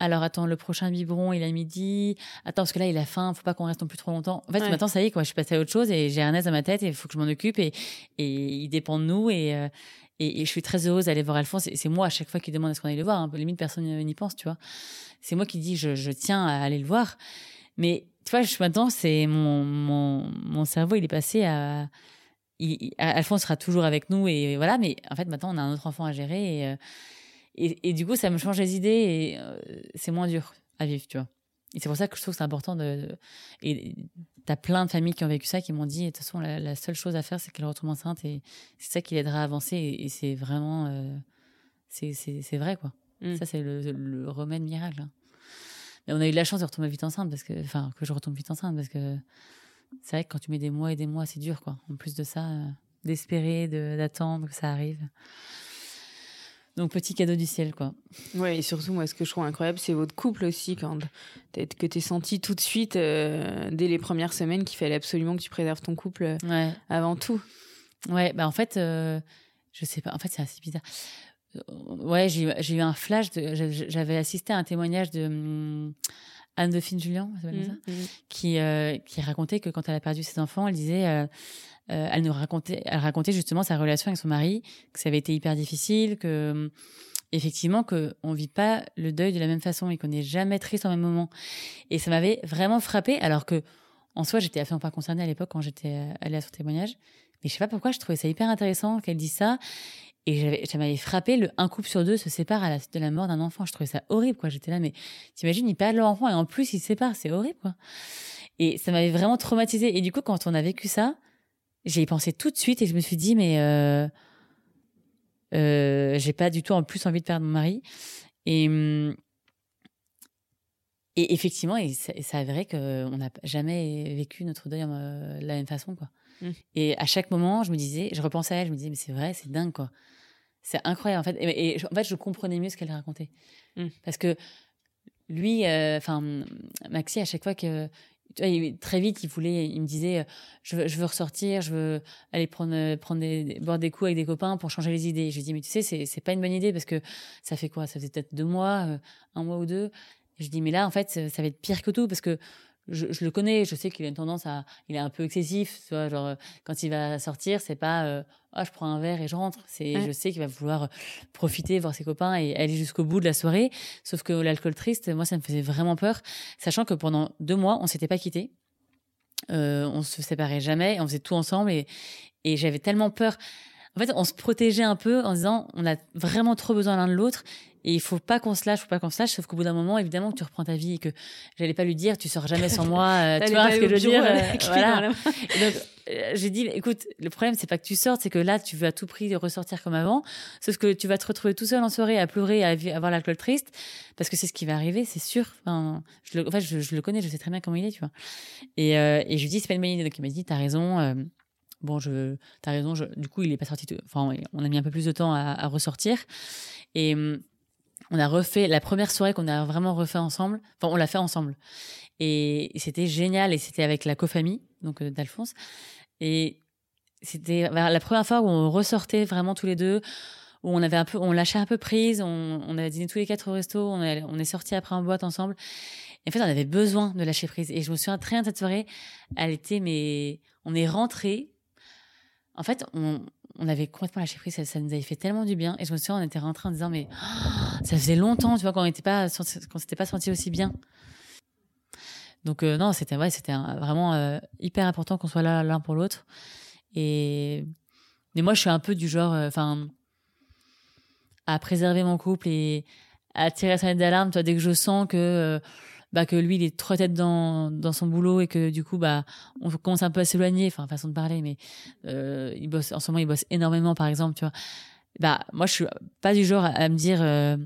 alors attends, le prochain biberon, il a midi. Attends, parce que là, il a faim, faut pas qu'on reste non plus trop longtemps. En fait, maintenant, ça y est, quoi, je suis passée à autre chose et j'ai Ernest dans ma tête et il faut que je m'en occupe et, et il dépend de nous et, euh, et, je suis très heureuse d'aller voir Alphonse. C'est moi, à chaque fois, qui demande à ce qu'on aille le voir. Hein. Limite, personne n'y pense, tu vois. C'est moi qui dis, je, je tiens à aller le voir. Mais, tu vois, je, maintenant, c'est mon, mon, mon cerveau, il est passé à, Alphonse sera toujours avec nous et voilà, mais en fait maintenant on a un autre enfant à gérer et, euh, et, du coup ça me change les idées et euh, c'est moins dur à vivre, tu vois. Et c'est pour ça que je trouve que c'est important de, Et t'as plein de familles qui ont vécu ça, qui m'ont dit, de toute façon, la, seule chose à faire, c'est qu'elle retombe enceinte et c'est ça qui l'aidera à avancer. Et, c'est vraiment. Euh, c'est vrai, quoi. Mm. Ça, c'est le, remède miracle. Hein. Mais on a eu de la chance de retomber vite enceinte, parce que. Enfin, que je retombe vite enceinte, parce que c'est vrai que quand tu mets des mois et des mois, c'est dur, quoi. En plus de ça, euh, d'espérer, d'attendre que ça arrive. Donc, petit cadeau du ciel, quoi. Ouais, et surtout, moi, ce que je trouve incroyable, c'est votre couple aussi, quand que tu senti tout de suite, euh, dès les premières semaines, qu'il fallait absolument que tu préserves ton couple euh, avant tout. Ouais, bah en fait, je sais pas, en fait, c'est assez bizarre. Ouais, j'ai eu un flash, j'avais assisté à un témoignage de. Hum, Anne-Dauphine Julien, mmh, mmh. qui, euh, qui racontait que quand elle a perdu ses enfants, elle disait, euh, euh, elle nous racontait, elle racontait justement sa relation avec son mari, que ça avait été hyper difficile, que effectivement que on vit pas le deuil de la même façon et qu'on n'est jamais triste en même moment. Et ça m'avait vraiment frappé, alors que en soi j'étais absolument pas concernée à l'époque quand j'étais allée à son témoignage. Mais je sais pas pourquoi, je trouvais ça hyper intéressant qu'elle dise ça. Et ça m'avait frappé, le un couple sur deux se sépare à la suite de la mort d'un enfant. Je trouvais ça horrible, quoi. J'étais là, mais t'imagines, ils perdent leur enfant et en plus ils se séparent, c'est horrible, quoi. Et ça m'avait vraiment traumatisé. Et du coup, quand on a vécu ça, j'ai pensé tout de suite et je me suis dit, mais euh, euh, j'ai pas du tout en plus envie de perdre mon mari. Et, et effectivement, et ça, vrai qu'on n'a jamais vécu notre deuil euh, de la même façon, quoi. Mmh. Et à chaque moment, je me disais, je repensais à elle, je me disais, mais c'est vrai, c'est dingue, quoi. C'est incroyable en fait. Et, en fait, je comprenais mieux ce qu'elle racontait. Mmh. Parce que lui, euh, enfin, Maxi, à chaque fois que. très vite, il voulait, il me disait, je veux, je veux ressortir, je veux aller prendre, prendre des, boire des coups avec des copains pour changer les idées. Je lui dis, mais tu sais, c'est, c'est pas une bonne idée parce que ça fait quoi? Ça faisait peut-être deux mois, euh, un mois ou deux. je dis, mais là, en fait, ça va être pire que tout parce que je, je, le connais, je sais qu'il a une tendance à, il est un peu excessif, tu vois, genre quand il va sortir, c'est pas, euh, oh, je prends un verre et je rentre. C'est, je sais qu'il va vouloir profiter, voir ses copains et aller jusqu'au bout de la soirée. Sauf que l'alcool triste, moi, ça me faisait vraiment peur, sachant que pendant deux mois, on s'était pas quittés, euh, on se séparait jamais, on faisait tout ensemble et, et j'avais tellement peur. En fait, on se protégeait un peu en disant, on a vraiment trop besoin l'un de l'autre et il faut pas qu'on se lâche, faut pas qu'on se lâche, sauf qu'au bout d'un moment, évidemment, que tu reprends ta vie et que j'allais pas lui dire, tu sors jamais sans moi, euh, tu vois ce que je veux dire. Euh, voilà. donc, euh, j'ai dit, écoute, le problème, c'est pas que tu sortes, c'est que là, tu veux à tout prix ressortir comme avant, sauf que tu vas te retrouver tout seul en soirée à pleurer, à avoir l'alcool triste, parce que c'est ce qui va arriver, c'est sûr. Enfin, je le, en fait, je, le connais, je sais très bien comment il est, tu vois. Et, et je lui dis, c'est pas une bonne idée. Donc il m'a dit, t'as raison. Bon, je, t'as raison. Du coup, il est pas sorti. Enfin, on a mis un peu plus de temps à, ressortir. Et hum, on a refait la première soirée qu'on a vraiment refait ensemble. Enfin, on l'a fait ensemble. Et c'était génial. Et c'était avec la cofamille, donc euh, d'Alphonse. Et c'était la première fois où on ressortait vraiment tous les deux, où on avait un peu, on lâchait un peu prise. On, on avait dîné tous les quatre au resto. On, on est sortis après en boîte ensemble. Et en fait, on avait besoin de lâcher prise. Et je me souviens très bien cette soirée. Elle était, mais on est rentré. En fait, on, avait complètement lâché prise, ça, nous avait fait tellement du bien. Et je me souviens, on était rentré en disant, mais ça faisait longtemps, tu vois, qu'on n'était pas, s'était pas senti aussi bien. Donc euh, non, c'était ouais, c'était vraiment euh, hyper important qu'on soit là l'un pour l'autre. Et mais moi, je suis un peu du genre, euh, à préserver mon couple et à tirer la sonnette d'alarme. Toi, dès que je sens que bah, que lui il est trop tête dans, dans son boulot et que du coup bah on commence un peu à s'éloigner enfin façon de parler mais euh, il bosse en ce moment il bosse énormément par exemple tu vois. Bah moi je suis pas du genre à, me dire euh,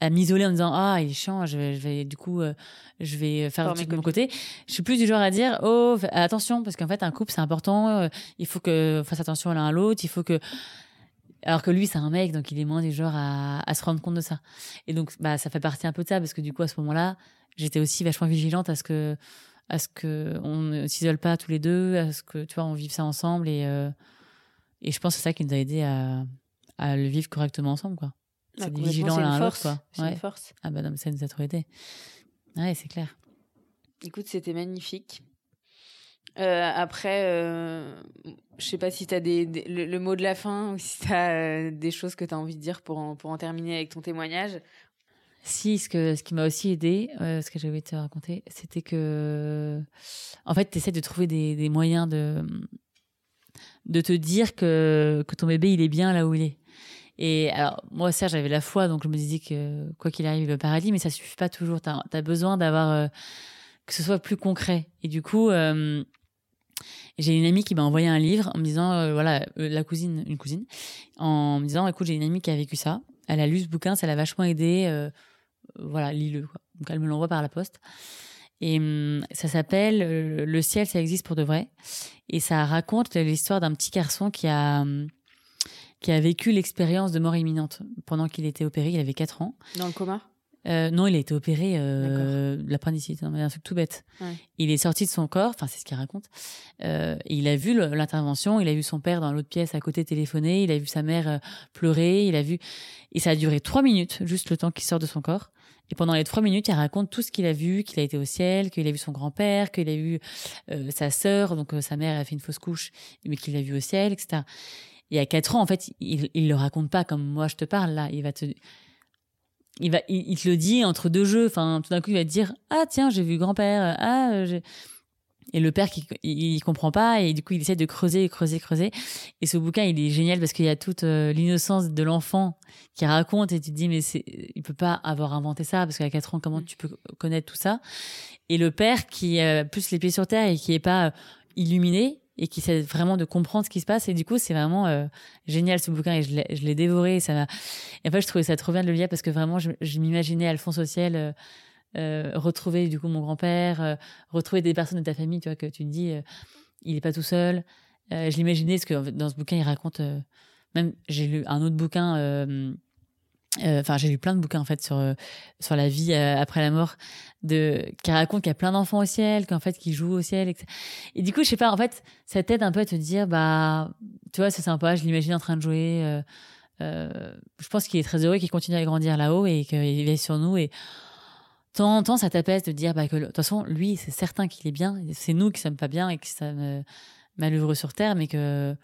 à m'isoler en disant ah il est chiant je vais, je vais du coup euh, je vais faire de mon côté. Je suis plus du genre à dire oh attention parce qu'en fait un couple c'est important il faut que fasse attention l'un à l'autre il faut que alors que lui, c'est un mec, donc il est moins du genre à, à, se rendre compte de ça. Et donc, bah, ça fait partie un peu de ça, parce que du coup, à ce moment-là, j'étais aussi vachement vigilante à ce que à ce que on ne s'isole pas tous les deux, à ce que tu vois on vive ça ensemble et euh, et je pense que c'est ça qui nous a aidé à, à le vivre correctement ensemble quoi. Ah, c'est vigilant l'un à l'autre quoi. C'est une force. Ah bah non, mais ça nous a trop aidé. Ouais, c'est clair. Écoute, c'était magnifique. Euh, après, euh, je sais pas si tu as des, le, mot de la fin ou si tu as euh, des choses que tu as envie de dire pour en, pour en terminer avec ton témoignage. Si, ce, que, ce qui m'a aussi aidé, euh, ce que j'avais te raconter, c'était que, en fait, tu essaies de trouver des, des, moyens de, de te dire que, que ton bébé, il est bien là où il est. Et alors, moi, Serge, j'avais la foi, donc je me disais que quoi qu'il arrive, le paradis, mais ça suffit pas toujours. Tu as, besoin d'avoir, euh, que ce soit plus concret. Et du coup, euh, j'ai une amie qui m'a envoyé un livre en me disant, voilà, la cousine, une cousine, en me disant, écoute, j'ai une amie qui a vécu ça. Elle a lu ce bouquin, ça l'a vachement aidé voilà, lis-le. Donc elle me l'envoie par la poste. Et hum, ça s'appelle euh, Le ciel, ça existe pour de vrai. Et ça raconte l'histoire d'un petit garçon qui a, hum, qui a vécu l'expérience de mort imminente pendant qu'il était opéré. Il avait 4 ans. Dans le coma? Euh, non, il a été opéré euh, de l'appendicite, un truc tout bête. Il est sorti de son corps, enfin c'est ce qu'il raconte. Euh, il a vu l'intervention, il a vu son père dans l'autre pièce à côté téléphoner, il a vu sa mère pleurer, il a vu et ça a duré trois minutes, juste le temps qu'il sort de son corps. Et pendant les trois minutes, il raconte tout ce qu'il a vu, qu'il a été au ciel, qu'il a vu son grand-père, qu'il a vu euh, sa sœur, donc sa mère a fait une fausse couche, mais qu'il l'a vu au ciel, etc. Il y a quatre ans, en fait, il, il le raconte pas comme moi je te parle là. Il va te il va, il, te le dit entre deux jeux. Enfin, tout d'un coup, il va te dire ah tiens, j'ai vu grand-père. Ah, euh, et le père qui il, comprend pas et du coup il essaie de creuser, creuser, creuser. Et ce bouquin, il est génial parce qu'il y a toute euh, l'innocence de l'enfant qui raconte et tu te dis mais c'est, il peut pas avoir inventé ça parce qu'à 4 ans comment tu peux connaître tout ça? Et le père qui a plus les pieds sur terre et qui est pas euh, illuminé et qui essaie vraiment de comprendre ce qui se passe. Et du coup, c'est vraiment euh, génial ce bouquin et je l'ai dévoré. Et, ça m'a... et en fait, je trouvais ça trop bien de le lire parce que vraiment, je, je m'imaginais Alphonse au ciel. Euh, euh, retrouver du coup mon grand-père, euh, retrouver des personnes de ta famille, tu vois, que tu te dis, euh, il est pas tout seul. je l'imaginais parce que dans ce bouquin, il raconte, même j'ai lu un autre bouquin enfin j'ai lu plein de bouquins en fait sur sur la vie après la mort de qui raconte qu'il y a plein d'enfants au ciel qu'en fait qui jouent au ciel et du coup je sais pas en fait ça t'aide un peu à te dire bah tu vois c'est sympa je l'imagine en train de jouer je pense qu'il est très heureux qu'il continue à grandir là-haut et qu'il veille sur nous temps en temps ça t'apaise de dire bah que de toute façon lui c'est certain qu'il est bien c'est nous qui sommes pas bien et ça me malheureux sur terre mais que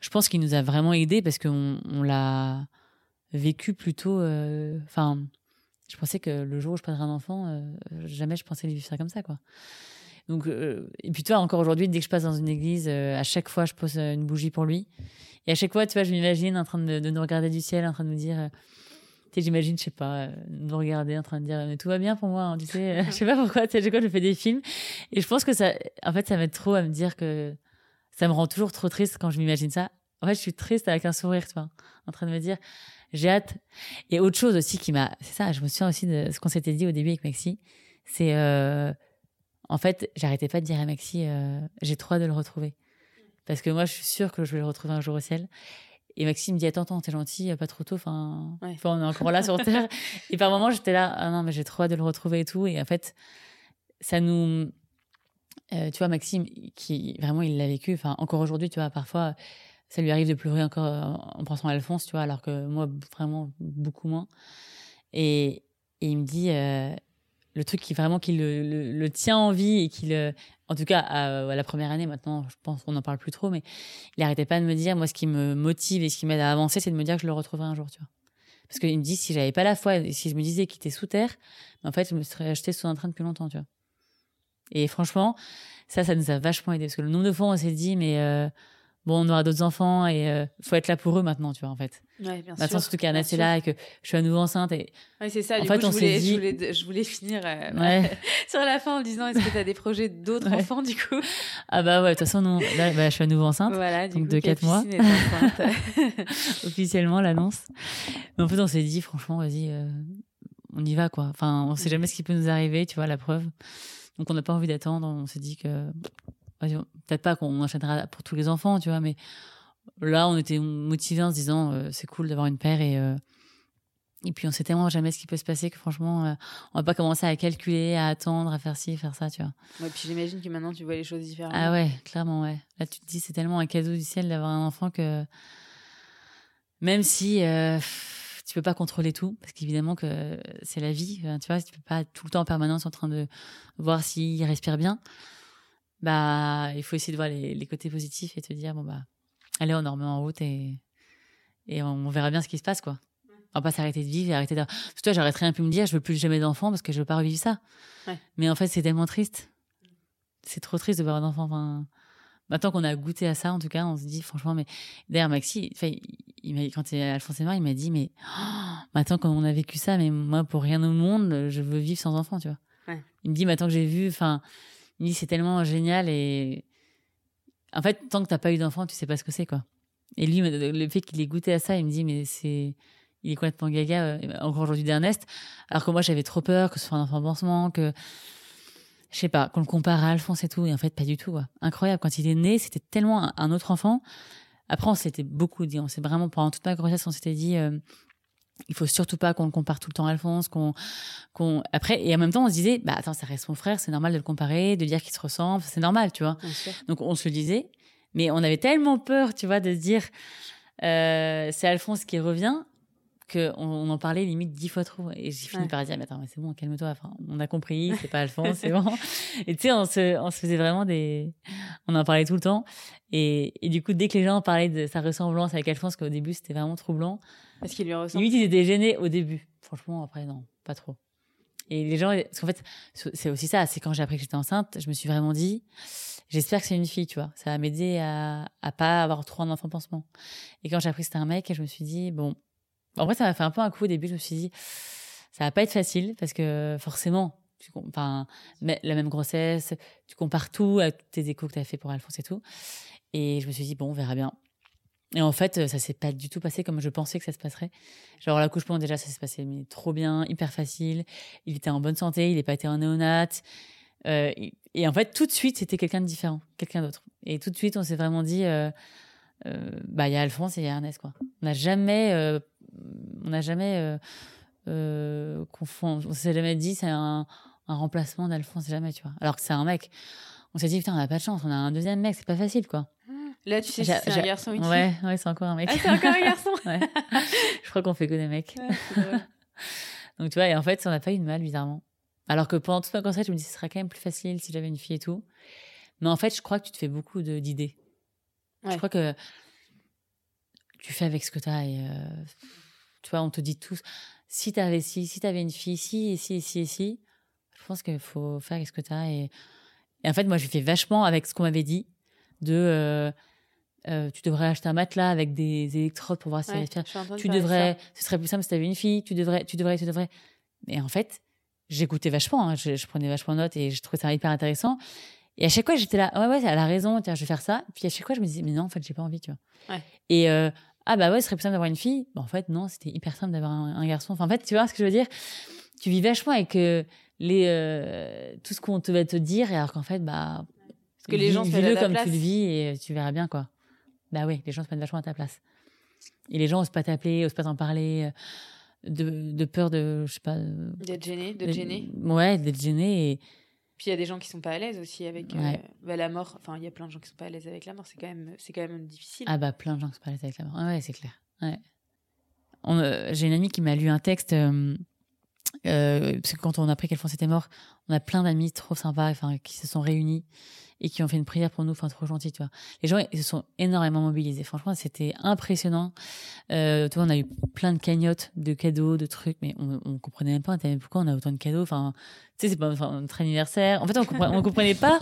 je pense qu'il nous a vraiment aidé parce qu'on on l'a vécu plutôt. Euh, enfin, je pensais que le jour où je perdrais un enfant, euh, jamais je pensais vivre ça comme ça, quoi. Donc, euh, et puis toi, encore aujourd'hui, dès que je passe dans une église, à chaque fois, je pose une bougie pour lui. Et à chaque fois, tu vois, je m'imagine en train de, nous regarder du ciel, en train de nous dire. J'imagine, je sais pas, nous regarder en train de dire, mais tout va bien pour moi, hein, tu sais. je sais pas pourquoi, tu sais, je fais des films. Et je pense que ça, en fait, ça m'aide trop à me dire que ça me rend toujours trop triste quand je m'imagine ça. En fait, je suis triste avec un sourire, tu vois, en train de me dire, j'ai hâte. Et autre chose aussi qui m'a, c'est ça, je me souviens aussi de ce qu'on s'était dit au début avec Maxi, c'est euh, en fait, j'arrêtais pas de dire à Maxi, euh, j'ai trop hâte de le retrouver, parce que moi, je suis sûre que je vais le retrouver un jour au ciel. Et Maxime me dit Attends, attends, t'es gentil, pas trop tôt, enfin, on est encore là sur Terre. et par moments, j'étais là Ah non, mais j'ai trop hâte de le retrouver et tout. Et en fait, ça nous. Euh, tu vois, Maxime, qui vraiment, il l'a vécu. Enfin, encore aujourd'hui, tu vois, parfois, ça lui arrive de pleurer encore euh, en pensant à Alphonse, tu vois, alors que moi, vraiment, beaucoup moins. Et, et il me dit euh, le truc qui vraiment qui le, le, tient en vie et qui le. En tout cas, à, la première année, maintenant, je pense qu'on n'en parle plus trop, mais il n'arrêtait pas de me dire, moi, ce qui me motive et ce qui m'aide à avancer, c'est de me dire que je le retrouverai un jour, tu vois. Parce qu'il me dit, si j'avais pas la foi, si je me disais qu'il était sous terre, en fait, je me serais acheté sous un train depuis longtemps, tu vois. Et franchement, ça, ça nous a vachement aidé. Parce que le nombre de fois, on s'est dit, mais euh, bon, on aura d'autres enfants et euh, faut être là pour eux maintenant, tu vois, en fait. Ouais, bien maintenant, surtout qu'Annette est là et que je suis à nouveau enceinte. Et... Ouais, c'est ça. En du fait, coup, on je, voulais, dit... je, voulais, je voulais finir euh, sur la fin en disant est-ce que tu as des projets d'autres enfants, du coup? Ah, bah ouais, de toute façon, non. Là, bah, je suis à nouveau enceinte. Voilà, donc de 4 mois. Officiellement, l'annonce. Mais en fait, on s'est dit, franchement, vas-y, euh, on y va, quoi. Enfin, on sait jamais ce qui peut nous arriver, tu vois, la preuve. Donc, on n'a pas envie d'attendre. On s'est dit que peut-être pas qu'on enchaînera pour tous les enfants, tu vois, mais là, on était motivés en se disant euh, c'est cool d'avoir une paire et euh, et puis on sait tellement jamais ce qui peut se passer que franchement, euh, on va pas commencer à calculer, à attendre, à faire ci, faire ça, tu vois. Ouais, puis j'imagine que maintenant tu vois les choses différemment. Ah ouais, clairement, ouais. Là, tu te dis c'est tellement un cadeau du ciel d'avoir un enfant que même si tu peux pas contrôler tout, parce qu'évidemment que c'est la vie, tu vois, tu peux pas tout le temps en permanence en train de voir s'il respire bien bah, il faut essayer de voir les, côtés positifs et te dire, bon, bah, allez, on en remet en route et, et on, verra bien ce qui se passe, quoi. On va pas s'arrêter de vivre et arrêter de. Parce que un peu de me dire, je veux plus jamais d'enfants parce que je veux pas revivre ça. Mais en fait, c'est tellement triste. C'est trop triste de voir un enfant. Enfin, maintenant qu'on a goûté à ça, en tout cas, on se dit, franchement, mais d'ailleurs, Maxi, il, quand il est Alphonse et moi, il m'a dit, mais oh, maintenant, quand on a vécu ça, mais moi, pour rien au monde, je veux vivre sans enfant, tu vois. Il me dit, maintenant que j'ai vu, enfin, il dit c'est tellement génial et en fait tant que t'as pas eu d'enfant tu sais pas ce que c'est quoi. Et lui le fait qu'il ait goûté à ça il me dit mais c'est il est complètement gaga euh, encore aujourd'hui d'Ernest alors que moi j'avais trop peur que ce soit un enfant pansement que je sais pas qu'on le compare à Alphonse et tout et en fait pas du tout. Incroyable quand il est né c'était tellement un, autre enfant. Après on s'était beaucoup dit on s'est vraiment pendant toute ma grossesse on s'était dit euh, il faut surtout pas qu'on le compare tout le temps à Alphonse, qu'on, qu'on, après, et en même temps, on se disait, bah, attends, ça reste mon frère, c'est normal de le comparer, de dire qu'il se ressemble, c'est normal, tu vois. Donc, on se le disait, mais on avait tellement peur, tu vois, de se dire, euh, c'est Alphonse qui revient, qu'on on en parlait limite dix fois trop. Et j'ai fini par dire, mais attends, mais c'est bon, calme-toi. Enfin, on a compris, c'est pas Alphonse, c'est bon. Et tu sais, on se, on se faisait vraiment des, on en parlait tout le temps. Et, et du coup, dès que les gens parlaient de sa ressemblance avec Alphonse, qu'au début, c'était vraiment troublant. Est-ce qu'il lui ressemble? Limite, ils étaient gênés au début. Franchement, après, non, pas trop. Et les gens, parce qu'en fait, c'est aussi ça, c'est quand j'ai appris que j'étais enceinte, je me suis vraiment dit, j'espère que c'est une fille, tu vois. Ça va m'aider à, à pas avoir trop un enfant pansement. Et quand j'ai appris que c'était un mec, je me suis dit, bon, en vrai, ça m'a fait un peu un coup au début. Je me suis dit, ça va pas être facile parce que forcément, tu, enfin, la même grossesse, tu compares tout à tes échos que tu as fait pour Alphonse et tout. Et je me suis dit, bon, on verra bien. Et en fait, ça s'est pas du tout passé comme je pensais que ça se passerait. Genre, l'accouchement, déjà, ça s'est passé mais trop bien, hyper facile. Il était en bonne santé, il n'est pas été en néonat. Euh, et en fait, tout de suite, c'était quelqu'un de différent, quelqu'un d'autre. Et tout de suite, on s'est vraiment dit, euh, euh, bah, il y a Alphonse et il y a Ernest, quoi. On n'a jamais on n'a jamais euh on s'est jamais dit c'est un, un remplacement d'Alphonse, jamais, tu vois. Alors que c'est un mec. On s'est dit, putain, on n'a pas de chance, on a un deuxième mec, c'est pas facile, quoi. Là, tu sais si c'est un garçon ou Ouais, ouais, c'est encore un mec. Ah, c'est encore un garçon ouais. Je crois qu'on fait que des mecs. Donc, tu vois, et en fait, on n'a pas eu de mal, bizarrement. Alors que pendant toute ma grossesse, je me dis, ce serait quand même plus facile si j'avais une fille et tout. Mais en fait, je crois que tu te fais beaucoup d'idées. Je crois que tu fais avec ce que tu as et euh, tu vois, on te dit tous, si tu avais si, si tu avais une fille, si, et si, et si, et si, je pense qu'il faut faire avec ce que tu as. Et, en fait, moi, je fais vachement avec ce qu'on m'avait dit de. Euh, euh, tu devrais acheter un matelas avec des électrodes pour voir si elle respire. Tu devrais, ce serait plus simple si tu avais une fille. Tu devrais, tu devrais, tu devrais. Mais en fait, j'écoutais vachement. Hein, je, prenais vachement note et je trouvais ça hyper intéressant. Et à chaque fois, j'étais là, ouais, ouais, elle a raison, tiens, je vais faire ça. Puis à chaque fois, je me disais, mais non, en fait, j'ai pas envie, tu vois. Et euh, ah bah ouais, ce serait plus simple d'avoir une fille. en fait, non, c'était hyper simple d'avoir un, garçon. Enfin, en fait, tu vois ce que je veux dire? Tu vis vachement avec euh, les, euh, tout ce qu'on te va te dire, et alors qu'en fait, bah. Parce que les gens se le comme tu le vis et tu verras bien, quoi. Bah oui, les gens se mettent vachement à ta place. Et les gens osent pas t'appeler, osent pas t'en parler, euh, de, de peur de, je sais pas. euh, D'être gêné, de gêner. Ouais, d'être gêné. Et, Puis il y a des gens qui sont pas à l'aise aussi avec euh, bah, la mort. Enfin, il y a plein de gens qui sont pas à l'aise avec la mort. C'est quand même, c'est quand même difficile. Ah bah plein de gens qui se parlent avec la mort. Ah ouais, c'est clair. Ouais. Euh, J'ai une amie qui m'a lu un texte, euh, euh, parce que quand on a appris qu'Alphonse était mort, on a plein d'amis trop sympas enfin, qui se sont réunis et qui ont fait une prière pour nous, enfin trop gentil, tu vois. Les gens ils se sont énormément mobilisés. Franchement, c'était impressionnant. Euh, tu vois, on a eu plein de cagnottes, de cadeaux, de trucs, mais on, on comprenait même pas pourquoi on a autant de cadeaux. Enfin, tu sais, c'est pas enfin, notre anniversaire. En fait, on comprenait, on comprenait pas.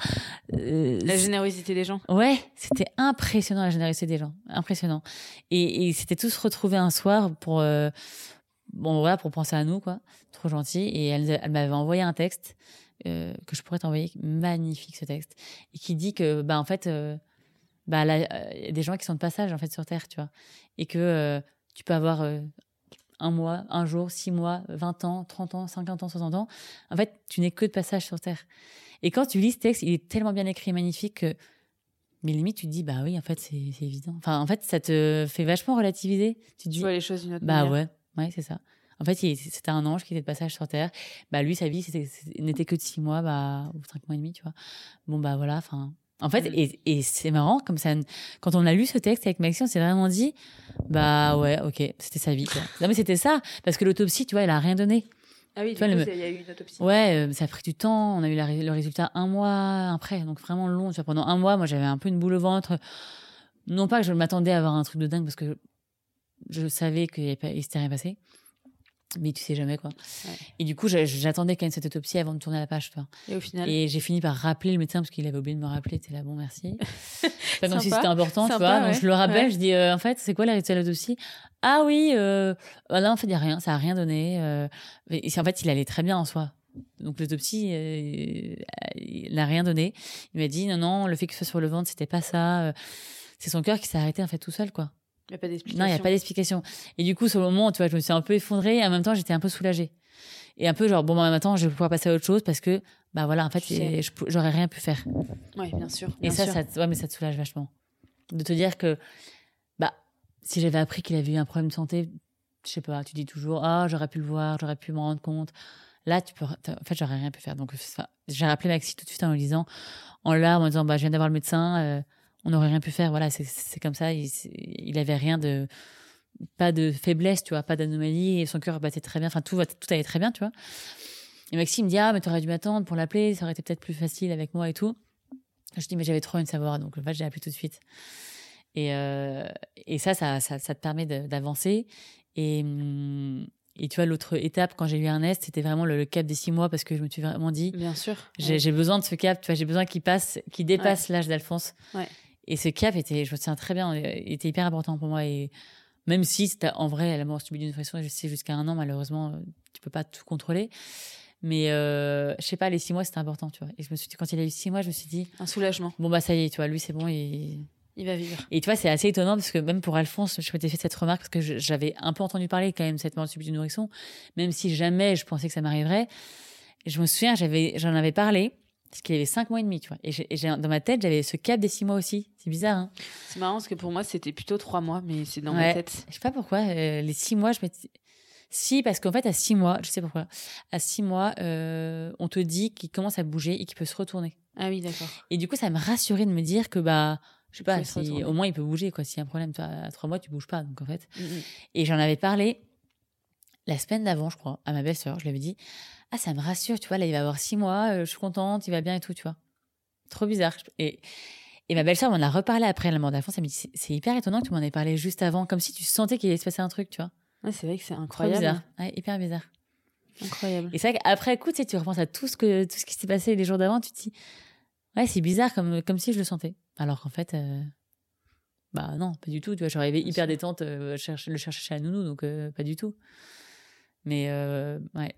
euh, La générosité des gens. Ouais, c'était impressionnant la générosité des gens, impressionnant. Et, et c'était tous retrouvés un soir pour euh, bon voilà pour penser à nous quoi, trop gentil. Et elle, elle m'avait envoyé un texte euh, que je pourrais t'envoyer, magnifique ce texte, et qui dit que bah en fait euh, bah là, il y a des gens qui sont de passage en fait sur terre, tu vois, et que euh, tu peux avoir euh, un mois, un jour, six mois, 20 ans, 30 ans, 50 ans, 60 ans. En fait, tu n'es que de passage sur terre. Et quand tu lis ce texte, il est tellement bien écrit et magnifique que mais limite, tu te dis, bah oui, en fait, c'est évident. Enfin, en fait, ça te fait vachement relativiser. Tu te Tu dis, vois les choses d'une autre bah manière. ouais, ouais, c'est ça. En fait, c'était un ange qui était de passage sur Terre. Bah lui, sa vie, n'était que de six mois, bah, ou cinq mois et demi, tu vois. Bon, bah voilà, enfin. En fait, et, et c'est marrant, comme ça, quand on a lu ce texte avec Maxime, on s'est vraiment dit, bah ouais, ok, c'était sa vie, quoi. Non, mais c'était ça, parce que l'autopsie, tu vois, elle a rien donné. Ah oui, le- il y a eu une autopsie. Ouais, euh, ça a pris du temps. On a eu la le résultat un mois après, donc vraiment long. Tu vois, pendant un mois, moi, j'avais un peu une boule au ventre. Non pas que je m'attendais à avoir un truc de dingue, parce que je savais qu'il il s'était rien passé. Mais tu sais jamais, quoi. Ouais. Et du coup, j'a- j'attendais quand même cette autopsie avant de tourner la page, tu vois. Et au final, Et j'ai fini par rappeler le médecin parce qu'il avait oublié de me rappeler. T'es là, bon, merci. C'est pas comme si c'était important, tu vois. Donc je le rappelle, Ouais. je dis, euh, en fait, c'est quoi la l'autopsie Ah oui, euh, bah là, en fait, il n'y a rien, ça a rien donné. euh, et en fait, il allait très bien en soi. Donc l'autopsie, euh, il n'a rien donné. Il m'a dit, non, non, le fait que ce soit sur le ventre, c'était pas ça. euh, c'est son cœur qui s'est arrêté, en fait, tout seul, quoi. Il n'y a pas d'explication. Non, il n'y a pas d'explication. Et du coup, sur le moment, tu vois, je me suis un peu effondrée et en même temps, j'étais un peu soulagée. Et un peu genre, bon, bah, maintenant, je vais pouvoir passer à autre chose parce que, bah voilà, en fait, j'aurais rien pu faire. Oui, bien sûr. Et bien ça, sûr. ça, ouais, mais ça te soulage vachement. De te dire que, bah, si j'avais appris qu'il avait eu un problème de santé, je sais pas, tu dis toujours, ah, j'aurais pu le voir, j'aurais pu m'en rendre compte. Là, tu peux, en fait, j'aurais rien pu faire. Donc, j'ai rappelé Maxi tout de suite en lui disant, en larmes, en disant, bah, je viens d'avoir le médecin, euh, on n'aurait rien pu faire. Voilà, c'est- comme ça. Il, il avait rien de, pas de faiblesse, tu vois, pas d'anomalie, et son cœur battait très bien. Enfin, tout, tout allait très bien, tu vois. Et Maxime me dit, ah, mais t'aurais dû m'attendre pour l'appeler, ça aurait été peut-être plus facile avec moi et tout. Je dis, mais j'avais trop envie de savoir, donc en fait, j'ai appelé tout de suite. Et, euh, et ça, ça, ça, ça te permet d'avancer. Et, hum, et tu vois, l'autre étape, quand j'ai eu Ernest, c'était vraiment le, le cap des six mois, parce que je me suis vraiment dit, Bien sûr. j'ai Ouais. j'ai besoin de ce cap, tu vois, j'ai besoin qu'il passe, qu'il dépasse l'âge d'Alphonse. Ouais. Et ce cap était, je me souviens très bien, euh, était hyper important pour moi. Et même si en vrai, la mort subie d'une pression, je sais jusqu'à un an, malheureusement, euh, tu peux pas tout contrôler. Mais euh, je sais pas, les six mois, c'était important, tu vois. Et je me suis dit, quand il a eu six mois, je me suis dit, Un soulagement. bon, bah ça y est, tu vois, lui, c'est bon. Et, Il va vivre. et tu vois, c'est assez étonnant parce que même pour Alphonse, je m'étais fait cette remarque parce que j'avais un peu entendu parler quand même de cette mort subie du nourrisson, même si jamais je pensais que ça m'arriverait. Je me souviens, j'avais, j'en avais parlé parce qu'il avait cinq mois et demi, tu vois. Et, j'ai- dans ma tête, j'avais ce cap des six mois aussi. C'est bizarre, hein. C'est marrant parce que pour moi, c'était plutôt trois mois, mais c'est dans ma tête. Je sais pas pourquoi. euh, les six mois, je m'étais. Si, parce qu'en fait, à six mois, je sais pourquoi. À six mois, euh, on te dit qu'il commence à bouger et qu'il peut se retourner. Ah oui, d'accord. Et du coup, ça me rassurait de me dire que, bah, je sais pas, si, au moins il peut bouger, quoi. S'il y a un problème, toi, à trois mois, tu bouges pas. Donc, en fait. Mm, mm. Et j'en avais parlé la semaine d'avant, je crois, à ma belle-sœur. Je lui avais dit Ah, ça me rassure, tu vois, là, il va avoir six mois, euh, je suis contente, il va bien et tout, tu vois. Trop bizarre. Et, et ma belle-sœur m'en a reparlé après la mort d'Alphonse. Elle me dit C'est- hyper étonnant que tu m'en aies parlé juste avant, comme si tu sentais qu'il allait se passer un truc, tu vois. Ouais, c'est vrai que c'est Trop incroyable. bizarre. Ouais, hyper bizarre. Incroyable. Et c'est vrai qu'après coup, tu sais, tu repenses à tout ce, que, tout ce qui s'est passé les jours d'avant, tu te dis Ouais, c'est bizarre, comme, comme si je le sentais. Alors qu'en fait. euh, Bah non, pas du tout. Tu vois, Bien hyper sûr. détente, euh, le chercher chez la nounou, donc euh, pas du tout. Mais ouais,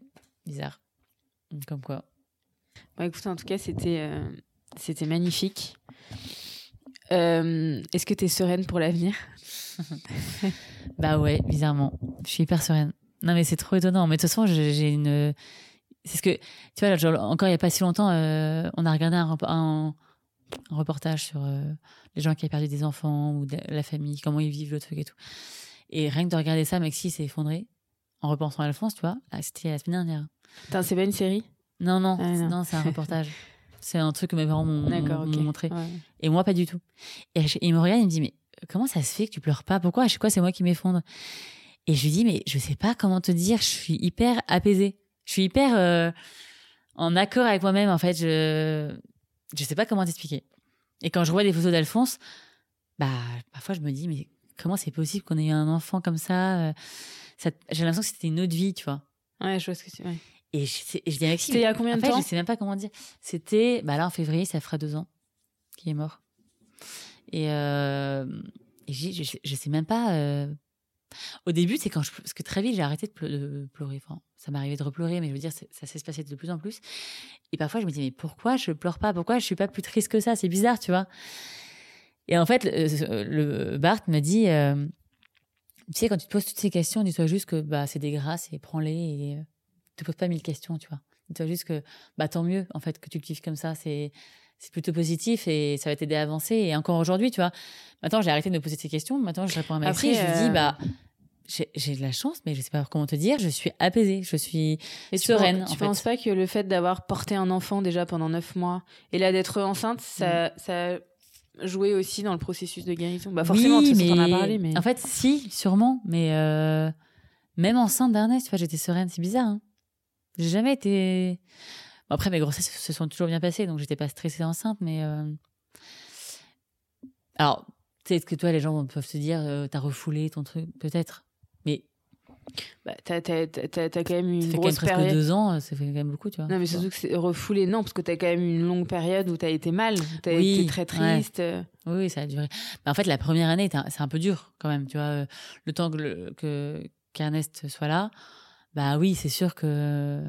bizarre. Comme quoi. Bon, écoute, en tout cas, c'était euh, c'était magnifique. Euh, Est-ce que tu es sereine pour l'avenir? Bah ouais, bizarrement. Je suis hyper sereine. Non, mais c'est trop étonnant. Mais de toute façon, j'ai une. C'est ce que. Tu vois, là, genre, encore il n'y a pas si longtemps, euh, on a regardé un, rep- un, un reportage sur les gens qui avaient perdu des enfants ou de la famille, comment ils vivent le truc et tout. Et rien que de regarder ça, Maxi s'est effondré en repensant à Alphonse, tu vois. Ah, C'était la semaine dernière. C'est pas une série Non, non, Ah, non. non, c'est un reportage. c'est un truc que mes parents m'ont montré. Ouais. Et moi, pas du tout. Et il me regarde, il me dit, mais comment ça se fait que tu pleures pas? Pourquoi? À chaque fois, c'est moi qui m'effondre Et je lui dis, mais je sais pas comment te dire, je suis hyper apaisée. Je suis hyper euh, en accord avec moi-même, en fait. Je je sais pas comment t'expliquer. Et quand je vois des photos d'Alphonse, bah, parfois, je me dis, mais comment c'est possible qu'on ait eu un enfant comme ça, euh, ça J'ai l'impression que c'était une autre vie, tu vois. Ouais, je vois ce que tu. Ouais. Et je, je dis à Maxime, C'était il y a combien de en fait, temps je sais même pas comment dire. C'était, bah là, en février, ça fera deux ans qu'il est mort. Et, euh, et je, je, sais- je sais même pas. euh, Au début, c'est quand je. Parce que très vite, j'ai arrêté de, pleu- de pleurer. Enfin, ça m'arrivait de repleurer, mais je veux dire, ça s'est passé de plus en plus. Et parfois, je me dis, mais pourquoi je pleure pas? Pourquoi je suis pas plus triste que ça? C'est bizarre, tu vois. Et en fait, le, le Bart me dit. euh, tu sais, quand tu te poses toutes ces questions, dis-toi juste que bah, c'est des grâces et prends-les et te pose pas mille questions, tu vois. Dis-toi juste que bah, tant mieux, en fait, que tu le kiffes comme ça. C'est, c'est plutôt positif et ça va t'aider à avancer. Et encore aujourd'hui, tu vois, maintenant j'ai arrêté de me poser ces questions. Maintenant, je réponds à ma Après, fille, je lui euh, dis, bah, j'ai, j'ai de la chance, mais je sais pas comment te dire, je suis apaisée, je suis Et tu sereine, Tu en fait. penses pas que le fait d'avoir porté un enfant déjà pendant neuf mois et là d'être enceinte, ça, ça a joué aussi dans le processus de guérison? Bah forcément, oui, façon, t'en as parlé, mais. En fait, si, sûrement, mais euh, même enceinte d'Ernest, tu vois, j'étais sereine, c'est bizarre. Hein J'ai jamais été. Bon, après, mes grossesses se sont toujours bien passées, donc j'étais pas stressée enceinte, mais. euh, Alors, peut-être que toi, les gens peuvent se dire, euh, t'as refoulé ton truc, peut-être. Mais Bah, t'as, t'as, t'as, t'as- t'as quand même eu ça une fait quand même grosse presque période. deux ans, ça fait quand même beaucoup, tu vois. Non, mais surtout que c'est refoulé, non, parce que t'as quand même une longue période où t'as été mal, t'as Oui, été très triste. Oui, oui, ça a duré. Mais en fait, la première année, c'est un peu dur quand même, tu vois. euh, Le temps que, le- que qu'Ernest soit là, bah oui, c'est sûr que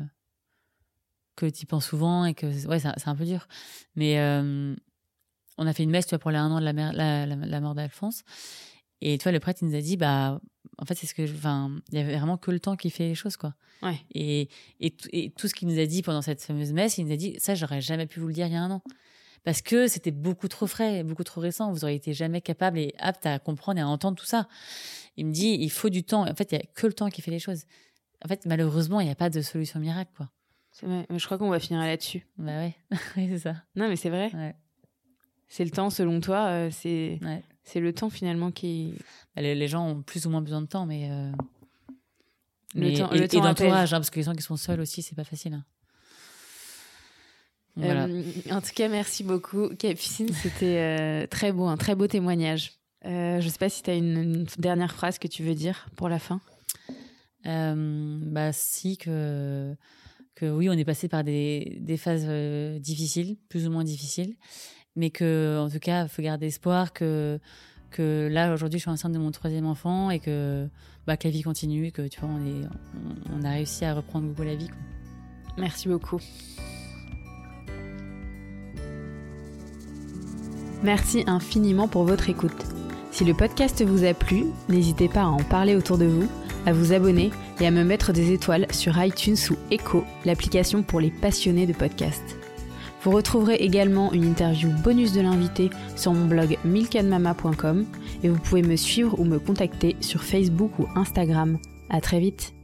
que tu penses souvent et que ouais, c'est c'est un peu dur. Mais euh, on a fait une messe, tu vois, pour les un an de la, la, la, la mort d'Alphonse. Et tu vois, le prêtre, il nous a dit, bah, en fait, c'est ce que, enfin, il y avait vraiment que le temps qui fait les choses, quoi. Ouais. Et, et, tout- et tout ce qu'il nous a dit pendant cette fameuse messe, il nous a dit, ça, j'aurais jamais pu vous le dire il y a un an. Parce que c'était beaucoup trop frais, beaucoup trop récent. Vous auriez été jamais capable et apte à comprendre et à entendre tout ça. Il me dit, il faut du temps. En fait, il y a que le temps qui fait les choses. En fait, malheureusement, il n'y a pas de solution miracle, quoi. Vrai, je crois qu'on va finir là-dessus. Bah ouais, Oui, c'est ça. Non, mais c'est vrai. Ouais. C'est le temps, selon toi, euh, c'est, Ouais. c'est le temps finalement qui. Bah, Les, gens ont plus ou moins besoin de temps, mais. euh, Le mais- temps- et, et d'entourage, hein, parce que les gens qui sont seuls aussi, c'est pas facile. hein. Voilà. Euh, en tout cas, merci beaucoup, Capucine. C'était euh, très beau, un très beau témoignage. Je sais pas si tu as une, une dernière phrase que tu veux dire pour la fin. Euh, bah si que que oui on est passé par des, des phases euh, difficiles plus ou moins difficiles mais que en tout cas faut garder espoir que que là aujourd'hui je suis enceinte de mon troisième enfant et que bah que la vie continue et que tu vois on est on, a réussi à reprendre goût à la vie. Merci beaucoup. Merci infiniment pour votre écoute. Si le podcast vous a plu, n'hésitez pas à en parler autour de vous, à vous abonner et à me mettre des étoiles sur iTunes ou Echo, l'application pour les passionnés de podcasts. Vous retrouverez également une interview bonus de l'invité sur mon blog milkandmama.com et vous pouvez me suivre ou me contacter sur Facebook ou Instagram. À très vite.